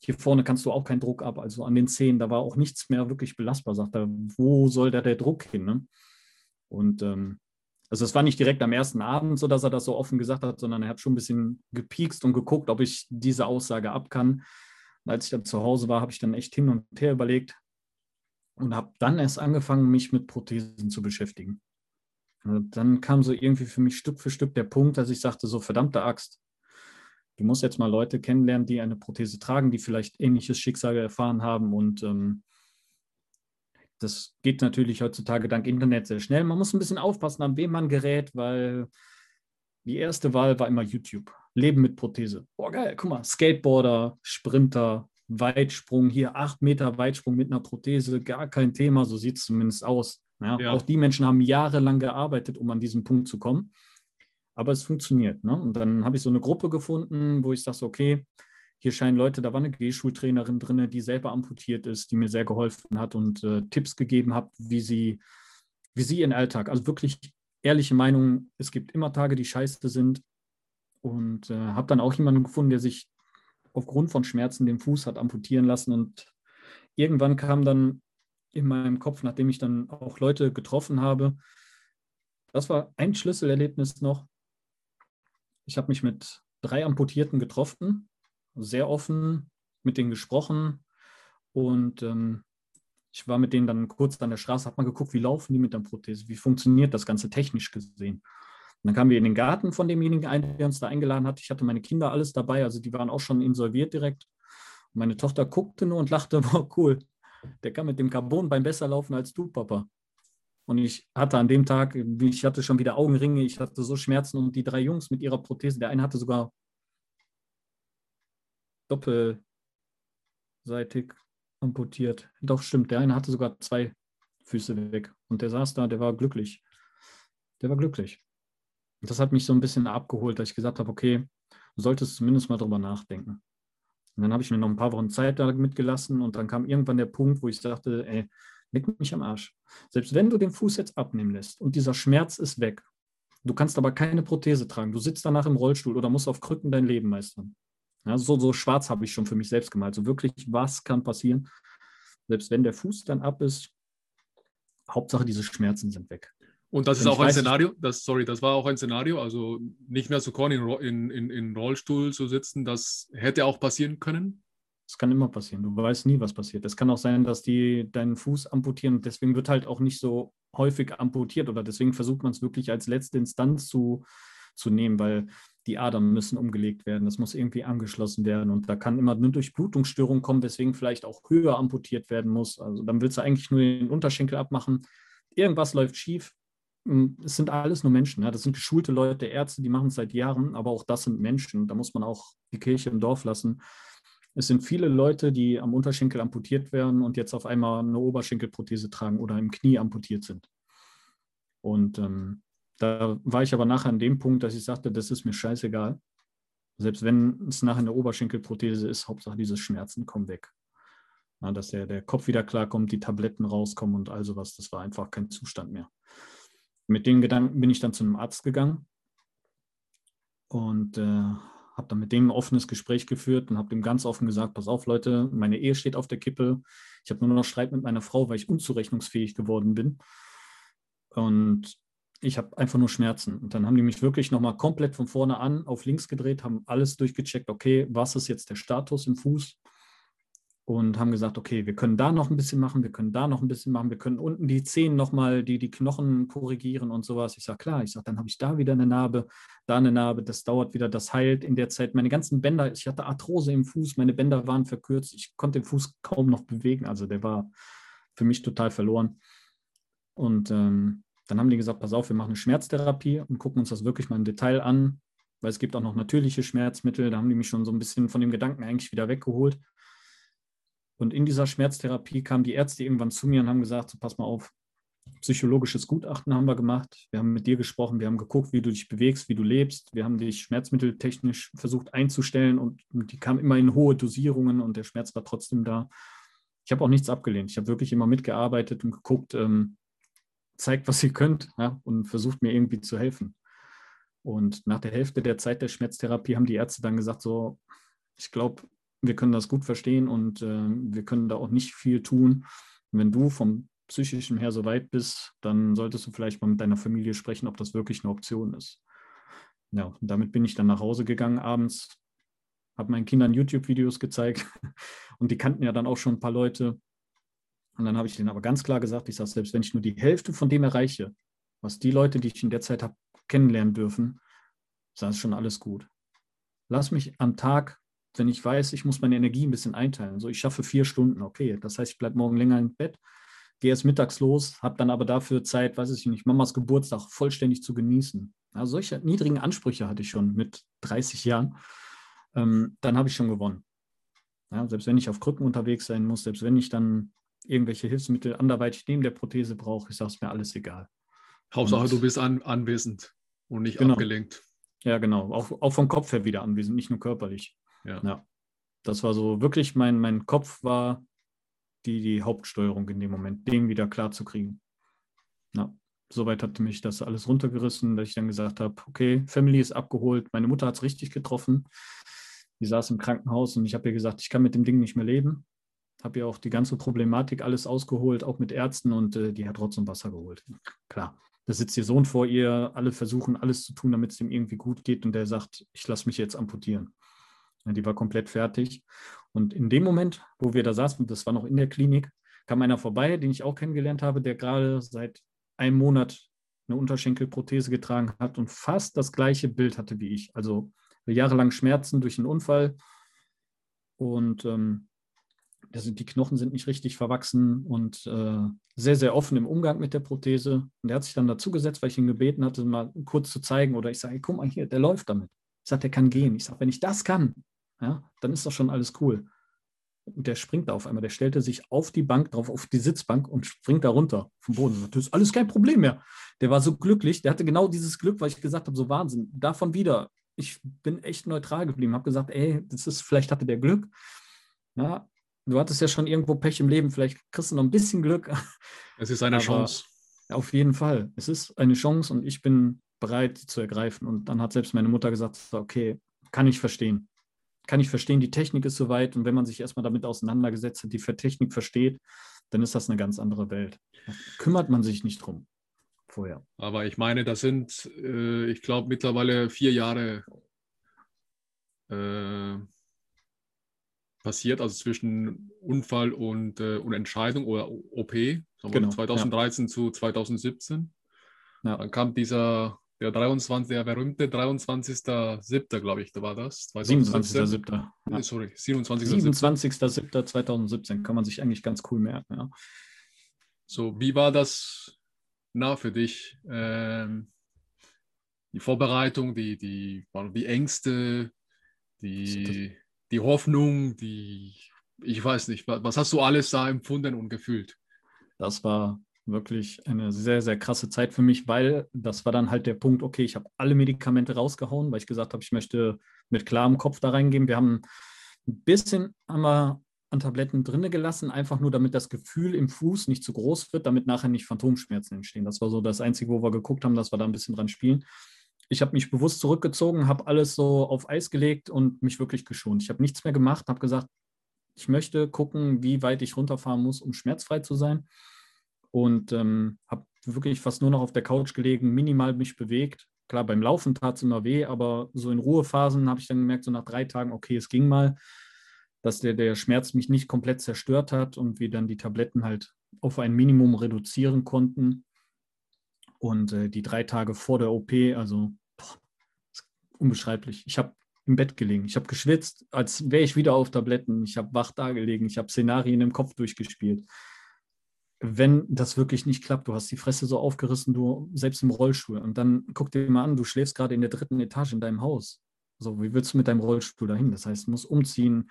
Speaker 2: Hier vorne kannst du auch keinen Druck ab. Also an den Zehen, da war auch nichts mehr wirklich belastbar. Sagt er, wo soll da der Druck hin? Ne? Und ähm, also es war nicht direkt am ersten Abend so, dass er das so offen gesagt hat, sondern er hat schon ein bisschen gepiekst und geguckt, ob ich diese Aussage ab kann. Als ich dann zu Hause war, habe ich dann echt hin und her überlegt und habe dann erst angefangen, mich mit Prothesen zu beschäftigen. Und dann kam so irgendwie für mich Stück für Stück der Punkt, dass ich sagte, so verdammte Axt, du musst jetzt mal Leute kennenlernen, die eine Prothese tragen, die vielleicht ähnliches Schicksal erfahren haben. Und ähm, das geht natürlich heutzutage dank Internet sehr schnell. Man muss ein bisschen aufpassen, an wem man gerät, weil die erste Wahl war immer YouTube. Leben mit Prothese. Boah, geil, guck mal, Skateboarder, Sprinter, Weitsprung, hier acht Meter Weitsprung mit einer Prothese, gar kein Thema, so sieht es zumindest aus. Ja, ja. Auch die Menschen haben jahrelang gearbeitet, um an diesen Punkt zu kommen. Aber es funktioniert. Ne? Und dann habe ich so eine Gruppe gefunden, wo ich sage, okay, hier scheinen Leute, da war eine G-Schultrainerin drin, die selber amputiert ist, die mir sehr geholfen hat und äh, Tipps gegeben hat, wie sie, wie sie ihren Alltag, also wirklich ehrliche Meinung, es gibt immer Tage, die scheiße sind. Und äh, habe dann auch jemanden gefunden, der sich aufgrund von Schmerzen den Fuß hat amputieren lassen. Und irgendwann kam dann in meinem Kopf, nachdem ich dann auch Leute getroffen habe. Das war ein Schlüsselerlebnis noch. Ich habe mich mit drei Amputierten getroffen, sehr offen mit denen gesprochen und ähm, ich war mit denen dann kurz an der Straße, habe mal geguckt, wie laufen die mit der Prothese, wie funktioniert das Ganze technisch gesehen. Und dann kamen wir in den Garten von demjenigen ein, der uns da eingeladen hat. Ich hatte meine Kinder alles dabei, also die waren auch schon insolviert direkt. Und meine Tochter guckte nur und lachte, [laughs] boah, cool, der kann mit dem Carbonbein besser laufen als du, Papa. Und ich hatte an dem Tag, ich hatte schon wieder Augenringe, ich hatte so Schmerzen und die drei Jungs mit ihrer Prothese, der eine hatte sogar doppelseitig amputiert. Doch, stimmt, der eine hatte sogar zwei Füße weg. Und der saß da, der war glücklich. Der war glücklich. Das hat mich so ein bisschen abgeholt, dass ich gesagt habe, okay, du solltest zumindest mal drüber nachdenken. Und dann habe ich mir noch ein paar Wochen Zeit da mitgelassen und dann kam irgendwann der Punkt, wo ich dachte, ey, leg mich am Arsch. Selbst wenn du den Fuß jetzt abnehmen lässt und dieser Schmerz ist weg, du kannst aber keine Prothese tragen, du sitzt danach im Rollstuhl oder musst auf Krücken dein Leben meistern. Ja, so, so schwarz habe ich schon für mich selbst gemalt. So wirklich, was kann passieren? Selbst wenn der Fuß dann ab ist, Hauptsache diese Schmerzen sind weg.
Speaker 1: Und das ist auch ein Szenario, das, sorry, das war auch ein Szenario, also nicht mehr zu können, in, in, in Rollstuhl zu sitzen, das hätte auch passieren können?
Speaker 2: Das kann immer passieren. Du weißt nie, was passiert. Es kann auch sein, dass die deinen Fuß amputieren deswegen wird halt auch nicht so häufig amputiert oder deswegen versucht man es wirklich als letzte Instanz zu, zu nehmen, weil die Adern müssen umgelegt werden. Das muss irgendwie angeschlossen werden und da kann immer eine Durchblutungsstörung kommen, weswegen vielleicht auch höher amputiert werden muss. Also dann willst du eigentlich nur den Unterschenkel abmachen. Irgendwas läuft schief, hm, es sind alles nur Menschen. Ja. Das sind geschulte Leute, Ärzte, die machen es seit Jahren, aber auch das sind Menschen. Da muss man auch die Kirche im Dorf lassen. Es sind viele Leute, die am Unterschenkel amputiert werden und jetzt auf einmal eine Oberschenkelprothese tragen oder im Knie amputiert sind. Und ähm, da war ich aber nachher an dem Punkt, dass ich sagte, das ist mir scheißegal. Selbst wenn es nachher eine Oberschenkelprothese ist, Hauptsache diese Schmerzen kommen weg. Ja, dass der, der Kopf wieder klarkommt, die Tabletten rauskommen und all sowas. Das war einfach kein Zustand mehr mit den Gedanken bin ich dann zu einem Arzt gegangen und äh, habe dann mit dem ein offenes Gespräch geführt und habe dem ganz offen gesagt, pass auf Leute, meine Ehe steht auf der Kippe. Ich habe nur noch Streit mit meiner Frau, weil ich unzurechnungsfähig geworden bin. Und ich habe einfach nur Schmerzen. Und dann haben die mich wirklich nochmal komplett von vorne an auf links gedreht, haben alles durchgecheckt, okay, was ist jetzt der Status im Fuß? und haben gesagt, okay, wir können da noch ein bisschen machen, wir können da noch ein bisschen machen, wir können unten die Zehen nochmal, die, die Knochen korrigieren und sowas. Ich sage, klar, ich sage, dann habe ich da wieder eine Narbe, da eine Narbe, das dauert wieder, das heilt in der Zeit. Meine ganzen Bänder, ich hatte Arthrose im Fuß, meine Bänder waren verkürzt, ich konnte den Fuß kaum noch bewegen, also der war für mich total verloren. Und ähm, dann haben die gesagt, pass auf, wir machen eine Schmerztherapie und gucken uns das wirklich mal im Detail an, weil es gibt auch noch natürliche Schmerzmittel, da haben die mich schon so ein bisschen von dem Gedanken eigentlich wieder weggeholt. Und in dieser Schmerztherapie kamen die Ärzte irgendwann zu mir und haben gesagt, so, pass mal auf, psychologisches Gutachten haben wir gemacht. Wir haben mit dir gesprochen, wir haben geguckt, wie du dich bewegst, wie du lebst. Wir haben dich schmerzmitteltechnisch versucht einzustellen und die kamen immer in hohe Dosierungen und der Schmerz war trotzdem da. Ich habe auch nichts abgelehnt. Ich habe wirklich immer mitgearbeitet und geguckt, ähm, zeigt, was ihr könnt ja, und versucht mir irgendwie zu helfen. Und nach der Hälfte der Zeit der Schmerztherapie haben die Ärzte dann gesagt, so, ich glaube, wir können das gut verstehen und äh, wir können da auch nicht viel tun. wenn du vom psychischen her so weit bist, dann solltest du vielleicht mal mit deiner Familie sprechen, ob das wirklich eine Option ist. Ja, damit bin ich dann nach Hause gegangen abends, habe meinen Kindern YouTube-Videos gezeigt [laughs] und die kannten ja dann auch schon ein paar Leute. Und dann habe ich denen aber ganz klar gesagt, ich sage, selbst wenn ich nur die Hälfte von dem erreiche, was die Leute, die ich in der Zeit habe kennenlernen dürfen, das ist schon alles gut. Lass mich am Tag, wenn ich weiß, ich muss meine Energie ein bisschen einteilen. So, ich schaffe vier Stunden, okay. Das heißt, ich bleibe morgen länger im Bett, gehe erst mittags los, habe dann aber dafür Zeit, weiß ich nicht, Mamas Geburtstag vollständig zu genießen. Also solche niedrigen Ansprüche hatte ich schon mit 30 Jahren. Ähm, dann habe ich schon gewonnen. Ja, selbst wenn ich auf Krücken unterwegs sein muss, selbst wenn ich dann irgendwelche Hilfsmittel anderweitig neben der Prothese brauche, ich sage es mir alles egal.
Speaker 1: Hauptsache, und, du bist an, anwesend und nicht genau. abgelenkt.
Speaker 2: Ja, genau. Auch, auch vom Kopf her wieder anwesend, nicht nur körperlich. Ja. ja. Das war so wirklich, mein, mein Kopf war die, die Hauptsteuerung in dem Moment, den wieder klar zu kriegen. Ja. Soweit hatte mich das alles runtergerissen, dass ich dann gesagt habe, okay, Family ist abgeholt, meine Mutter hat es richtig getroffen. Die saß im Krankenhaus und ich habe ihr gesagt, ich kann mit dem Ding nicht mehr leben. Habe ihr auch die ganze Problematik alles ausgeholt, auch mit Ärzten und äh, die hat trotzdem Wasser geholt. Klar, da sitzt ihr Sohn vor ihr, alle versuchen alles zu tun, damit es ihm irgendwie gut geht und der sagt, ich lasse mich jetzt amputieren. Ja, die war komplett fertig. Und in dem Moment, wo wir da saßen, das war noch in der Klinik, kam einer vorbei, den ich auch kennengelernt habe, der gerade seit einem Monat eine Unterschenkelprothese getragen hat und fast das gleiche Bild hatte wie ich. Also jahrelang Schmerzen durch einen Unfall und ähm, sind, die Knochen sind nicht richtig verwachsen und äh, sehr, sehr offen im Umgang mit der Prothese. Und der hat sich dann dazu gesetzt, weil ich ihn gebeten hatte, mal kurz zu zeigen. Oder ich sage, guck mal hier, der läuft damit. Ich sage, der kann gehen. Ich sage, wenn ich das kann, ja, dann ist doch schon alles cool. Und der springt da auf einmal. Der stellte sich auf die Bank drauf, auf die Sitzbank und springt da runter vom Boden. Das ist alles kein Problem mehr. Der war so glücklich. Der hatte genau dieses Glück, weil ich gesagt habe, so Wahnsinn. Davon wieder. Ich bin echt neutral geblieben. Habe gesagt, ey, das ist, vielleicht hatte der Glück. Ja, du hattest ja schon irgendwo Pech im Leben. Vielleicht kriegst du noch ein bisschen Glück. [laughs]
Speaker 1: Es ist eine Aber Chance.
Speaker 2: Auf jeden Fall. Es ist eine Chance und ich bin bereit, sie zu ergreifen. Und dann hat selbst meine Mutter gesagt, okay, kann ich verstehen kann ich verstehen, die Technik ist soweit und wenn man sich erstmal damit auseinandergesetzt hat, die Technik versteht, dann ist das eine ganz andere Welt. Da kümmert man sich nicht drum vorher.
Speaker 1: Aber ich meine, das sind, äh, ich glaube, mittlerweile vier Jahre äh, passiert, also zwischen Unfall und, äh, und Entscheidung oder OP, genau, 2013 ja. zu 2017. Ja. Dann kam dieser der 23, der berühmte 23.07., glaube ich, da war das.
Speaker 2: 27.07.
Speaker 1: Ja. Sorry,
Speaker 2: 27.07. 27.07. kann man sich eigentlich ganz cool merken. Ja.
Speaker 1: So, wie war das na, für dich? Ähm, die Vorbereitung, die, die, die Ängste, die, die Hoffnung, die, ich weiß nicht, was hast du alles da empfunden und gefühlt?
Speaker 2: Das war wirklich eine sehr, sehr krasse Zeit für mich, weil das war dann halt der Punkt, okay, ich habe alle Medikamente rausgehauen, weil ich gesagt habe, ich möchte mit klarem Kopf da reingehen. Wir haben ein bisschen einmal an Tabletten drinne gelassen, einfach nur damit das Gefühl im Fuß nicht zu groß wird, damit nachher nicht Phantomschmerzen entstehen. Das war so das Einzige, wo wir geguckt haben, dass wir da ein bisschen dran spielen. Ich habe mich bewusst zurückgezogen, habe alles so auf Eis gelegt und mich wirklich geschont. Ich habe nichts mehr gemacht, habe gesagt, ich möchte gucken, wie weit ich runterfahren muss, um schmerzfrei zu sein und ähm, habe wirklich fast nur noch auf der Couch gelegen, minimal mich bewegt. Klar, beim Laufen tat es immer weh, aber so in Ruhephasen habe ich dann gemerkt, so nach drei Tagen, okay, es ging mal, dass der, der Schmerz mich nicht komplett zerstört hat und wir dann die Tabletten halt auf ein Minimum reduzieren konnten. Und äh, die drei Tage vor der OP, also unbeschreiblich. Ich habe im Bett gelegen. Ich habe geschwitzt, als wäre ich wieder auf Tabletten. Ich habe wach da gelegen. Ich habe Szenarien im Kopf durchgespielt wenn das wirklich nicht klappt, du hast die Fresse so aufgerissen, du selbst im Rollstuhl. Und dann guck dir mal an, du schläfst gerade in der dritten Etage in deinem Haus. So, wie willst du mit deinem Rollstuhl dahin? Das heißt, du musst umziehen.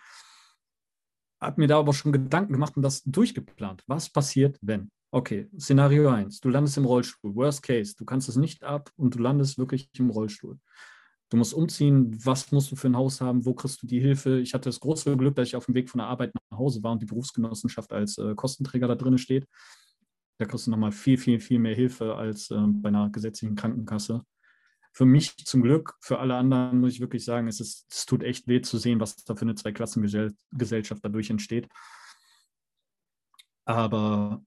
Speaker 2: Hab mir da aber schon Gedanken gemacht und das durchgeplant. Was passiert, wenn? Okay, Szenario 1, du landest im Rollstuhl. Worst case, du kannst es nicht ab und du landest wirklich im Rollstuhl. Du musst umziehen, was musst du für ein Haus haben, wo kriegst du die Hilfe? Ich hatte das große Glück, dass ich auf dem Weg von der Arbeit nach Hause war und die Berufsgenossenschaft als äh, Kostenträger da drin steht. Da kriegst du nochmal viel, viel, viel mehr Hilfe als äh, bei einer gesetzlichen Krankenkasse. Für mich zum Glück, für alle anderen muss ich wirklich sagen, es, ist, es tut echt weh zu sehen, was da für eine Zweiklassengesellschaft dadurch entsteht. Aber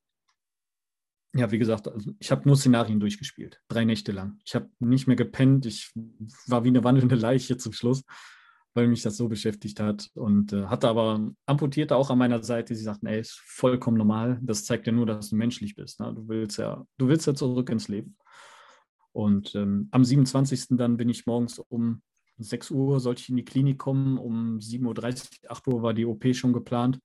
Speaker 2: ja, wie gesagt, also ich habe nur Szenarien durchgespielt, drei Nächte lang. Ich habe nicht mehr gepennt, ich war wie eine wandelnde Leiche zum Schluss, weil mich das so beschäftigt hat und äh, hatte aber Amputierte auch an meiner Seite, die sagten, ey, ist vollkommen normal, das zeigt ja nur, dass du menschlich bist. Ne? Du willst ja, du willst ja zurück ins Leben. Und ähm, am 27. dann bin ich morgens um 6 Uhr, sollte ich in die Klinik kommen, um 7.30 Uhr, 8 Uhr war die OP schon geplant.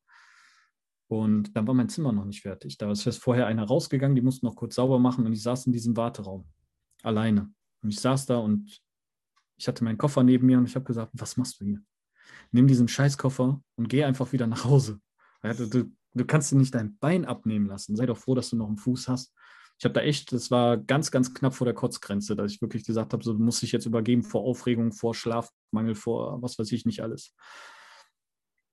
Speaker 2: Und dann war mein Zimmer noch nicht fertig. Da ist vorher einer rausgegangen, die mussten noch kurz sauber machen und ich saß in diesem Warteraum alleine. Und ich saß da und ich hatte meinen Koffer neben mir und ich habe gesagt, was machst du hier? Nimm diesen Scheißkoffer und geh einfach wieder nach Hause. Du, du, du kannst dir nicht dein Bein abnehmen lassen. Sei doch froh, dass du noch einen Fuß hast. Ich habe da echt, das war ganz, ganz knapp vor der Kotzgrenze, dass ich wirklich gesagt habe, so, du musst dich jetzt übergeben vor Aufregung, vor Schlafmangel, vor was weiß ich nicht alles.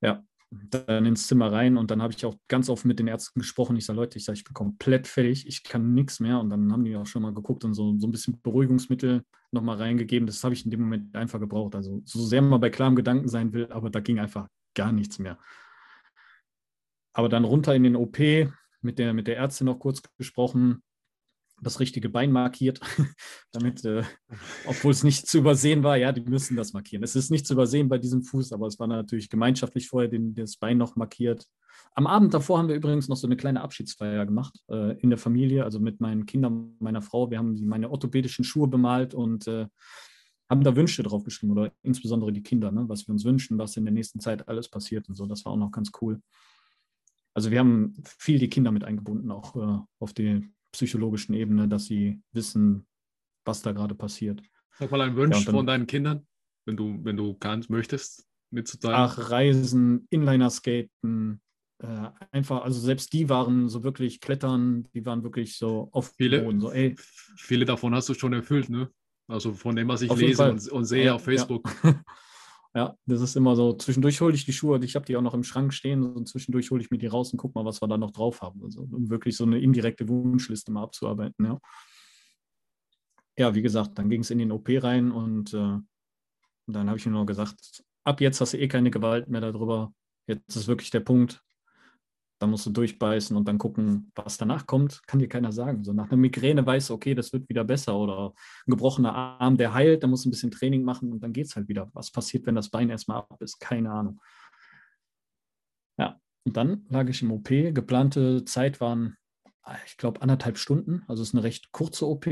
Speaker 2: Ja, dann ins Zimmer rein und dann habe ich auch ganz oft mit den Ärzten gesprochen. Ich sage, Leute, ich sage, ich bin komplett fertig, ich kann nichts mehr. Und dann haben die auch schon mal geguckt und so, so ein bisschen Beruhigungsmittel nochmal reingegeben. Das habe ich in dem Moment einfach gebraucht. Also so sehr man bei klarem Gedanken sein will, aber da ging einfach gar nichts mehr. Aber dann runter in den OP, mit der, mit der Ärztin noch kurz gesprochen, das richtige Bein markiert, [laughs] damit, äh, [laughs] obwohl es nicht zu übersehen war, ja, die müssen das markieren. Es ist nicht zu übersehen bei diesem Fuß, aber es war natürlich gemeinschaftlich vorher den, das Bein noch markiert. Am Abend davor haben wir übrigens noch so eine kleine Abschiedsfeier gemacht äh, in der Familie, also mit meinen Kindern, meiner Frau. Wir haben die, meine orthopädischen Schuhe bemalt und äh, haben da Wünsche drauf geschrieben oder insbesondere die Kinder, ne, was wir uns wünschen, was in der nächsten Zeit alles passiert und so. Das war auch noch ganz cool. Also wir haben viel die Kinder mit eingebunden, auch äh, auf die psychologischen Ebene, dass sie wissen, was da gerade passiert.
Speaker 1: Sag mal einen Wunsch ja, von deinen Kindern, wenn du, wenn du kannst, möchtest, mitzuteilen.
Speaker 2: Ach, Reisen, Inliner-Skaten, äh, einfach, also selbst die waren so wirklich klettern, die waren wirklich so auf
Speaker 1: viele, Boden. So, ey. Viele davon hast du schon erfüllt, ne? Also von dem, was ich lese und, und, sehe ja, auf Facebook.
Speaker 2: Ja. [laughs] Ja, das ist immer so. Zwischendurch hole ich die Schuhe, ich habe die auch noch im Schrank stehen und zwischendurch hole ich mir die raus und gucke mal, was wir da noch drauf haben. Also, um wirklich so eine indirekte Wunschliste mal abzuarbeiten. Ja, ja wie gesagt, dann ging es in den OP rein und äh, dann habe ich mir nur gesagt, ab jetzt hast du eh keine Gewalt mehr darüber. Jetzt ist wirklich der Punkt, dann musst du durchbeißen und dann gucken, was danach kommt, kann dir keiner sagen. So nach einer Migräne weißt du, okay, das wird wieder besser oder ein gebrochener Arm, der heilt, da musst du ein bisschen Training machen und dann geht es halt wieder. Was passiert, wenn das Bein erstmal ab ist? Keine Ahnung. Ja, und dann lag ich im OP. Geplante Zeit waren, ich glaube, anderthalb Stunden. Also es ist eine recht kurze OP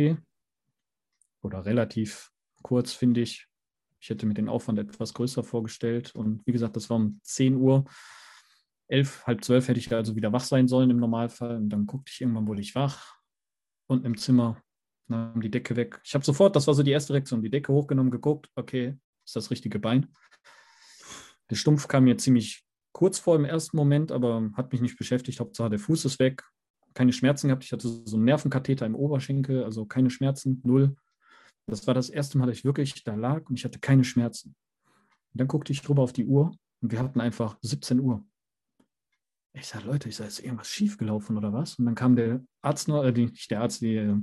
Speaker 2: oder relativ kurz, finde ich. Ich hätte mir den Aufwand etwas größer vorgestellt. Und wie gesagt, das war um 10 Uhr elf, halb zwölf hätte ich also wieder wach sein sollen im Normalfall. Und dann guckte ich irgendwann, wurde ich wach. Und im Zimmer nahm die Decke weg. Ich habe sofort, das war so die erste Reaktion, die Decke hochgenommen, geguckt, okay, ist das richtige Bein. Der Stumpf kam mir ziemlich kurz vor im ersten Moment, aber hat mich nicht beschäftigt. Hauptsache der Fuß ist weg. Keine Schmerzen gehabt. Ich hatte so einen Nervenkatheter im Oberschenkel, also keine Schmerzen, null. Das war das erste Mal, dass ich wirklich da lag und ich hatte keine Schmerzen. Und dann guckte ich drüber auf die Uhr und wir hatten einfach 17 Uhr. Ich sage, Leute, ich sage, ist irgendwas schiefgelaufen oder was? Und dann kam der Arzt äh, nicht der Arzt, die äh,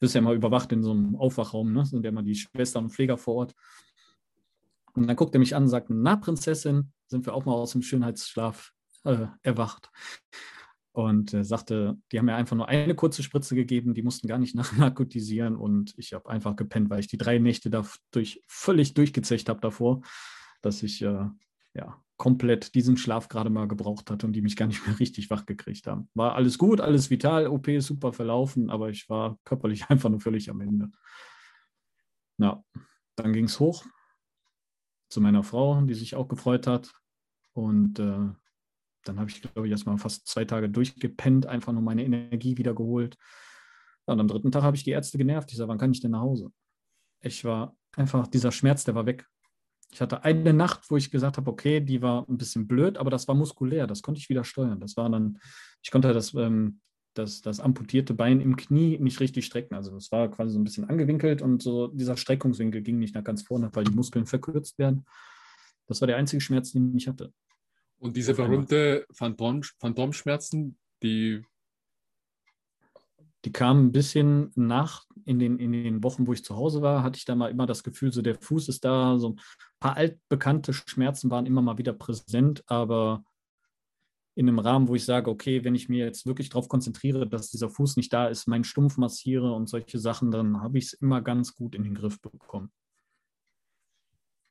Speaker 2: bist ja immer überwacht in so einem Aufwachraum, ne? Sind ja immer die Schwestern und Pfleger vor Ort. Und dann guckt er mich an und sagt, na, Prinzessin, sind wir auch mal aus dem Schönheitsschlaf äh, erwacht. Und äh, sagte, die haben mir einfach nur eine kurze Spritze gegeben, die mussten gar nicht [laughs] narkotisieren und ich habe einfach gepennt, weil ich die drei Nächte da durch, völlig durchgezecht habe davor, dass ich äh, ja, komplett diesen Schlaf gerade mal gebraucht hatte und die mich gar nicht mehr richtig wach gekriegt haben. War alles gut, alles vital, OP ist super verlaufen, aber ich war körperlich [laughs] einfach nur völlig am Ende. Ja, dann ging es hoch zu meiner Frau, die sich auch gefreut hat. Und äh, dann habe ich, glaube ich, erstmal fast zwei Tage durchgepennt, einfach nur meine Energie wiedergeholt. Und am dritten Tag habe ich die Ärzte genervt. Ich sage, wann kann ich denn nach Hause? Ich war einfach, dieser Schmerz, der war weg. Ich hatte eine Nacht, wo ich gesagt habe, okay, die war ein bisschen blöd, aber das war muskulär, das konnte ich wieder steuern. Das war dann, ich konnte das, ähm, das, das amputierte Bein im Knie nicht richtig strecken. Also es war quasi so ein bisschen angewinkelt und so dieser Streckungswinkel ging nicht nach ganz vorne, weil die Muskeln verkürzt werden. Das war der einzige Schmerz, den ich hatte.
Speaker 1: Und diese berühmte Phantom, Phantomschmerzen, die
Speaker 2: die kamen ein bisschen nach, in den, in den Wochen, wo ich zu Hause war, hatte ich da mal immer das Gefühl, so der Fuß ist da, so ein paar altbekannte Schmerzen waren immer mal wieder präsent, aber in einem Rahmen, wo ich sage, okay, wenn ich mir jetzt wirklich darauf konzentriere, dass dieser Fuß nicht da ist, meinen Stumpf massiere und solche Sachen, dann habe ich es immer ganz gut in den Griff bekommen.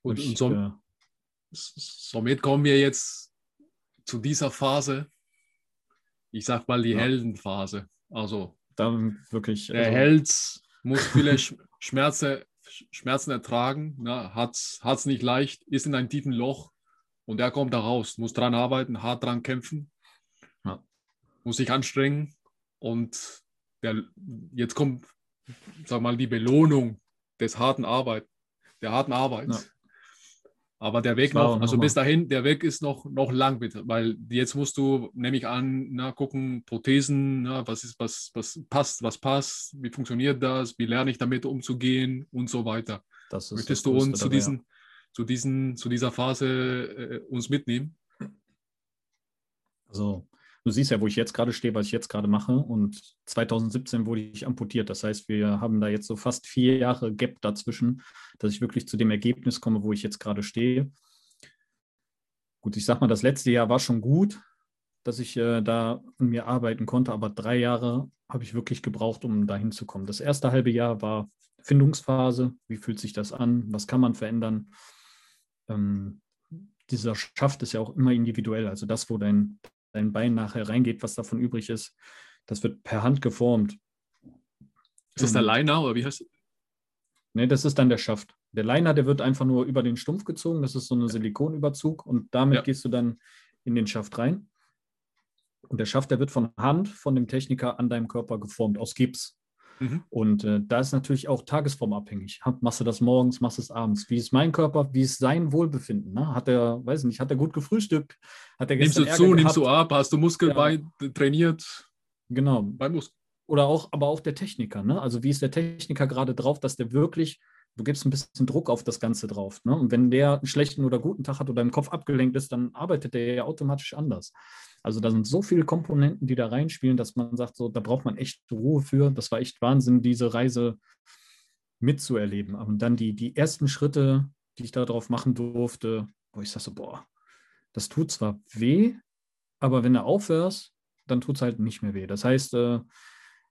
Speaker 1: Und, und, so, äh, somit kommen wir jetzt zu dieser Phase, ich sag mal die ja. Heldenphase. Also
Speaker 2: dann wirklich.
Speaker 1: Der also, Held muss viele Schmerzen, Schmerzen ertragen, ne? hat es nicht leicht, ist in einem tiefen Loch und er kommt da raus, muss dran arbeiten, hart dran kämpfen, ja. muss sich anstrengen und der, jetzt kommt, sag mal, die Belohnung des harten Arbeit, der harten Arbeit. Ja. Aber der Weg noch, also bis dahin, der Weg ist noch, noch lang, bitte, weil jetzt musst du, nehme ich an, na, gucken, Prothesen, na, was ist, was, was passt, was passt, wie funktioniert das, wie lerne ich damit umzugehen und so weiter. Möchtest du uns zu diesen, ja. zu diesen, zu dieser Phase äh, uns mitnehmen?
Speaker 2: Also Du siehst ja, wo ich jetzt gerade stehe, was ich jetzt gerade mache. Und 2017 wurde ich amputiert. Das heißt, wir haben da jetzt so fast vier Jahre Gap dazwischen, dass ich wirklich zu dem Ergebnis komme, wo ich jetzt gerade stehe. Gut, ich sag mal, das letzte Jahr war schon gut, dass ich äh, da an mir arbeiten konnte, aber drei Jahre habe ich wirklich gebraucht, um dahin zu kommen. Das erste halbe Jahr war Findungsphase. Wie fühlt sich das an? Was kann man verändern? Ähm, dieser Schaft ist ja auch immer individuell. Also das, wo dein, dein Bein nachher reingeht, was davon übrig ist, das wird per Hand geformt.
Speaker 1: Ist das der Liner oder wie heißt es?
Speaker 2: Ne, das ist dann der Schaft. Der Liner, der wird einfach nur über den Stumpf gezogen. Das ist so ein Silikonüberzug und damit ja. gehst du dann in den Schaft rein. Und der Schaft, der wird von Hand von dem Techniker an deinem Körper geformt, aus Gips. Mhm. Und äh, da ist natürlich auch tagesformabhängig. Machst du das morgens, machst du es abends. Wie ist mein Körper, wie ist sein Wohlbefinden? Ne? Hat er, weiß nicht, hat er gut gefrühstückt? Hat er
Speaker 1: nimmst du zu, nimmst du ab? Hast du Muskelbein ja. trainiert?
Speaker 2: Genau. Beim Muskel. Oder auch, aber auch der Techniker. Ne? Also wie ist der Techniker gerade drauf, dass der wirklich du gibst ein bisschen Druck auf das Ganze drauf. Ne? Und wenn der einen schlechten oder guten Tag hat oder im Kopf abgelenkt ist, dann arbeitet der ja automatisch anders. Also da sind so viele Komponenten, die da reinspielen, dass man sagt, so, da braucht man echt Ruhe für. Das war echt Wahnsinn, diese Reise mitzuerleben. Und dann die, die ersten Schritte, die ich darauf machen durfte, wo ich sage so, boah, das tut zwar weh, aber wenn du aufhörst, dann tut es halt nicht mehr weh. Das heißt, äh,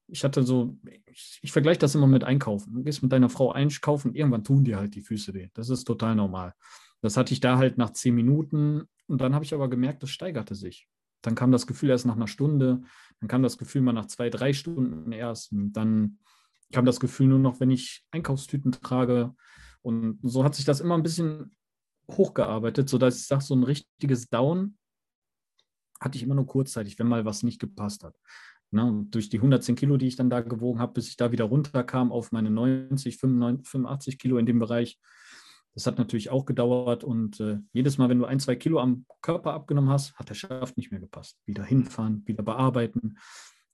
Speaker 2: ich hatte so, ich, ich vergleiche das immer mit Einkaufen. Du gehst mit deiner Frau einkaufen, irgendwann tun dir halt die Füße weh. Das ist total normal. Das hatte ich da halt nach zehn Minuten und dann habe ich aber gemerkt, das steigerte sich. Dann kam das Gefühl erst nach einer Stunde, dann kam das Gefühl mal nach zwei, drei Stunden erst. Und dann kam das Gefühl nur noch, wenn ich Einkaufstüten trage. Und so hat sich das immer ein bisschen hochgearbeitet, sodass ich sage, so ein richtiges Down hatte ich immer nur kurzzeitig, wenn mal was nicht gepasst hat. Na, durch die 110 Kilo, die ich dann da gewogen habe, bis ich da wieder runterkam auf meine 90, 95, 85 Kilo in dem Bereich, das hat natürlich auch gedauert und äh, jedes Mal, wenn du ein, zwei Kilo am Körper abgenommen hast, hat der Schaft nicht mehr gepasst. Wieder hinfahren, wieder bearbeiten.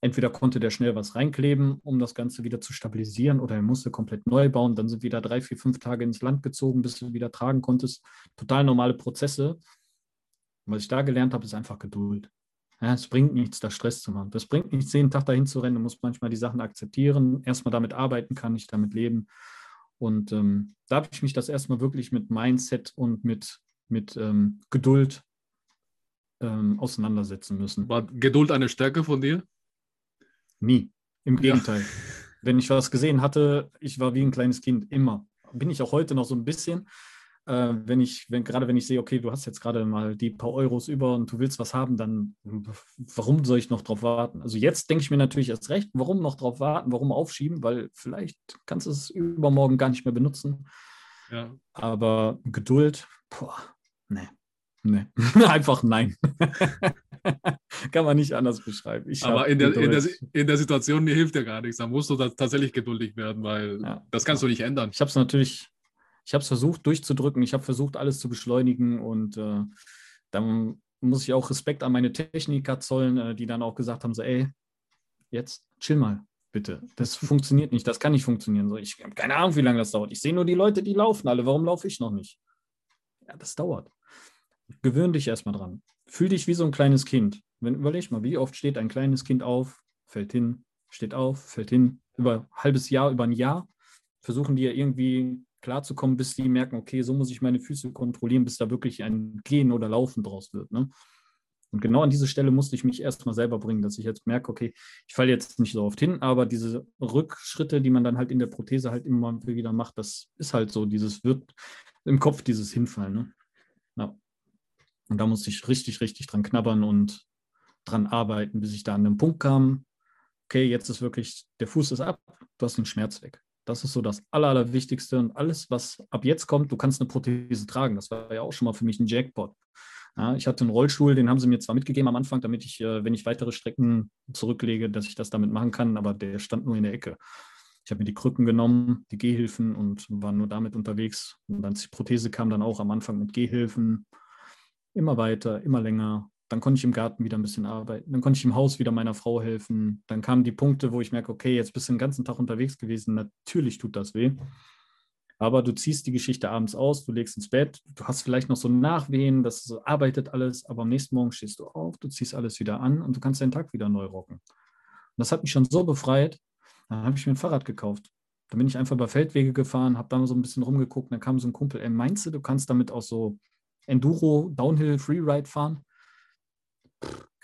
Speaker 2: Entweder konnte der schnell was reinkleben, um das Ganze wieder zu stabilisieren, oder er musste komplett neu bauen. Dann sind wieder drei, vier, fünf Tage ins Land gezogen, bis du wieder tragen konntest. Total normale Prozesse. was ich da gelernt habe, ist einfach Geduld. Ja, es bringt nichts, da Stress zu machen. Es bringt nichts, jeden Tag dahin zu rennen. Du musst manchmal die Sachen akzeptieren. Erstmal damit arbeiten kann ich damit leben. Und ähm, da habe ich mich das erstmal wirklich mit Mindset und mit, mit ähm, Geduld ähm, auseinandersetzen müssen.
Speaker 1: War Geduld eine Stärke von dir?
Speaker 2: Nie. Im Gegenteil. Ja. [laughs] Wenn ich was gesehen hatte, ich war wie ein kleines Kind, immer. Bin ich auch heute noch so ein bisschen äh, wenn ich, wenn, gerade wenn ich sehe, okay, du hast jetzt gerade mal die paar Euros über und du willst was haben, dann warum soll ich noch drauf warten? Also jetzt denke ich mir natürlich erst recht, warum noch drauf warten, warum aufschieben, weil vielleicht kannst du es übermorgen gar nicht mehr benutzen. Ja. Aber Geduld, boah, nee. Nee, [laughs] einfach nein. [laughs] Kann man nicht anders beschreiben.
Speaker 1: Ich Aber in der, in, der, in der Situation hilft dir gar nichts. Da musst du tatsächlich geduldig werden, weil ja, das kannst ja. du nicht ändern.
Speaker 2: Ich habe es natürlich, ich habe es versucht durchzudrücken, ich habe versucht, alles zu beschleunigen und äh, dann muss ich auch Respekt an meine Techniker zollen, äh, die dann auch gesagt haben: so, ey, jetzt chill mal, bitte. Das [laughs] funktioniert nicht, das kann nicht funktionieren. So, ich habe keine Ahnung, wie lange das dauert. Ich sehe nur die Leute, die laufen alle. Warum laufe ich noch nicht? Ja, das dauert. Gewöhn dich erstmal dran. Fühl dich wie so ein kleines Kind. Wenn, überleg mal, wie oft steht ein kleines Kind auf, fällt hin, steht auf, fällt hin, über ein halbes Jahr, über ein Jahr, versuchen die ja irgendwie klarzukommen, bis die merken, okay, so muss ich meine Füße kontrollieren, bis da wirklich ein Gehen oder Laufen draus wird. Ne? Und genau an diese Stelle musste ich mich erstmal selber bringen, dass ich jetzt merke, okay, ich falle jetzt nicht so oft hin, aber diese Rückschritte, die man dann halt in der Prothese halt immer wieder macht, das ist halt so, dieses wird im Kopf dieses Hinfallen. Ne? Ja. Und da musste ich richtig, richtig dran knabbern und dran arbeiten, bis ich da an den Punkt kam, okay, jetzt ist wirklich, der Fuß ist ab, du hast den Schmerz weg. Das ist so das Aller, Allerwichtigste. Und alles, was ab jetzt kommt, du kannst eine Prothese tragen. Das war ja auch schon mal für mich ein Jackpot. Ja, ich hatte einen Rollstuhl, den haben sie mir zwar mitgegeben am Anfang, damit ich, äh, wenn ich weitere Strecken zurücklege, dass ich das damit machen kann, aber der stand nur in der Ecke. Ich habe mir die Krücken genommen, die Gehhilfen und war nur damit unterwegs. Und dann die Prothese kam dann auch am Anfang mit Gehhilfen. Immer weiter, immer länger. Dann konnte ich im Garten wieder ein bisschen arbeiten. Dann konnte ich im Haus wieder meiner Frau helfen. Dann kamen die Punkte, wo ich merke, okay, jetzt bist du den ganzen Tag unterwegs gewesen. Natürlich tut das weh. Aber du ziehst die Geschichte abends aus, du legst ins Bett, du hast vielleicht noch so Nachwehen, das arbeitet alles, aber am nächsten Morgen stehst du auf, du ziehst alles wieder an und du kannst deinen Tag wieder neu rocken. Und das hat mich schon so befreit. Dann habe ich mir ein Fahrrad gekauft. Dann bin ich einfach über Feldwege gefahren, habe da so ein bisschen rumgeguckt. Dann kam so ein Kumpel, ey, meinst du, du kannst damit auch so Enduro, Downhill, Freeride fahren?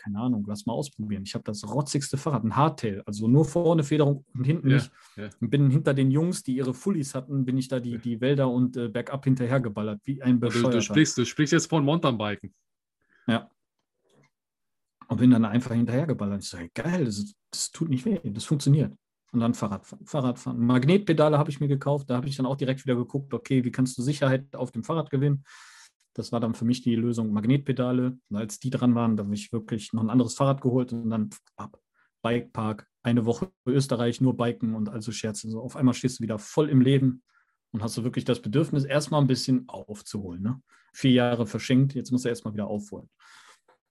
Speaker 2: Keine Ahnung, lass mal ausprobieren. Ich habe das rotzigste Fahrrad, ein Hardtail, also nur vorne Federung und hinten ja, nicht. Ja. Und bin hinter den Jungs, die ihre Fullies hatten, bin ich da die, die Wälder und äh, bergab hinterhergeballert, wie ein
Speaker 1: Bescheuerter. Du, du, sprichst, du sprichst jetzt von Mountainbiken.
Speaker 2: Ja. Und bin dann einfach hinterhergeballert. Ich sage, geil, das, das tut nicht weh, das funktioniert. Und dann Fahrradfahren. Fahrradfahren. Magnetpedale habe ich mir gekauft. Da habe ich dann auch direkt wieder geguckt, okay, wie kannst du Sicherheit auf dem Fahrrad gewinnen? Das war dann für mich die Lösung Magnetpedale. Und als die dran waren, dann habe ich wirklich noch ein anderes Fahrrad geholt und dann ab Bikepark, eine Woche Österreich, nur Biken und also Scherze. Also auf einmal stehst du wieder voll im Leben und hast du wirklich das Bedürfnis, erstmal ein bisschen aufzuholen. Ne? Vier Jahre verschenkt, jetzt musst du erstmal wieder aufholen.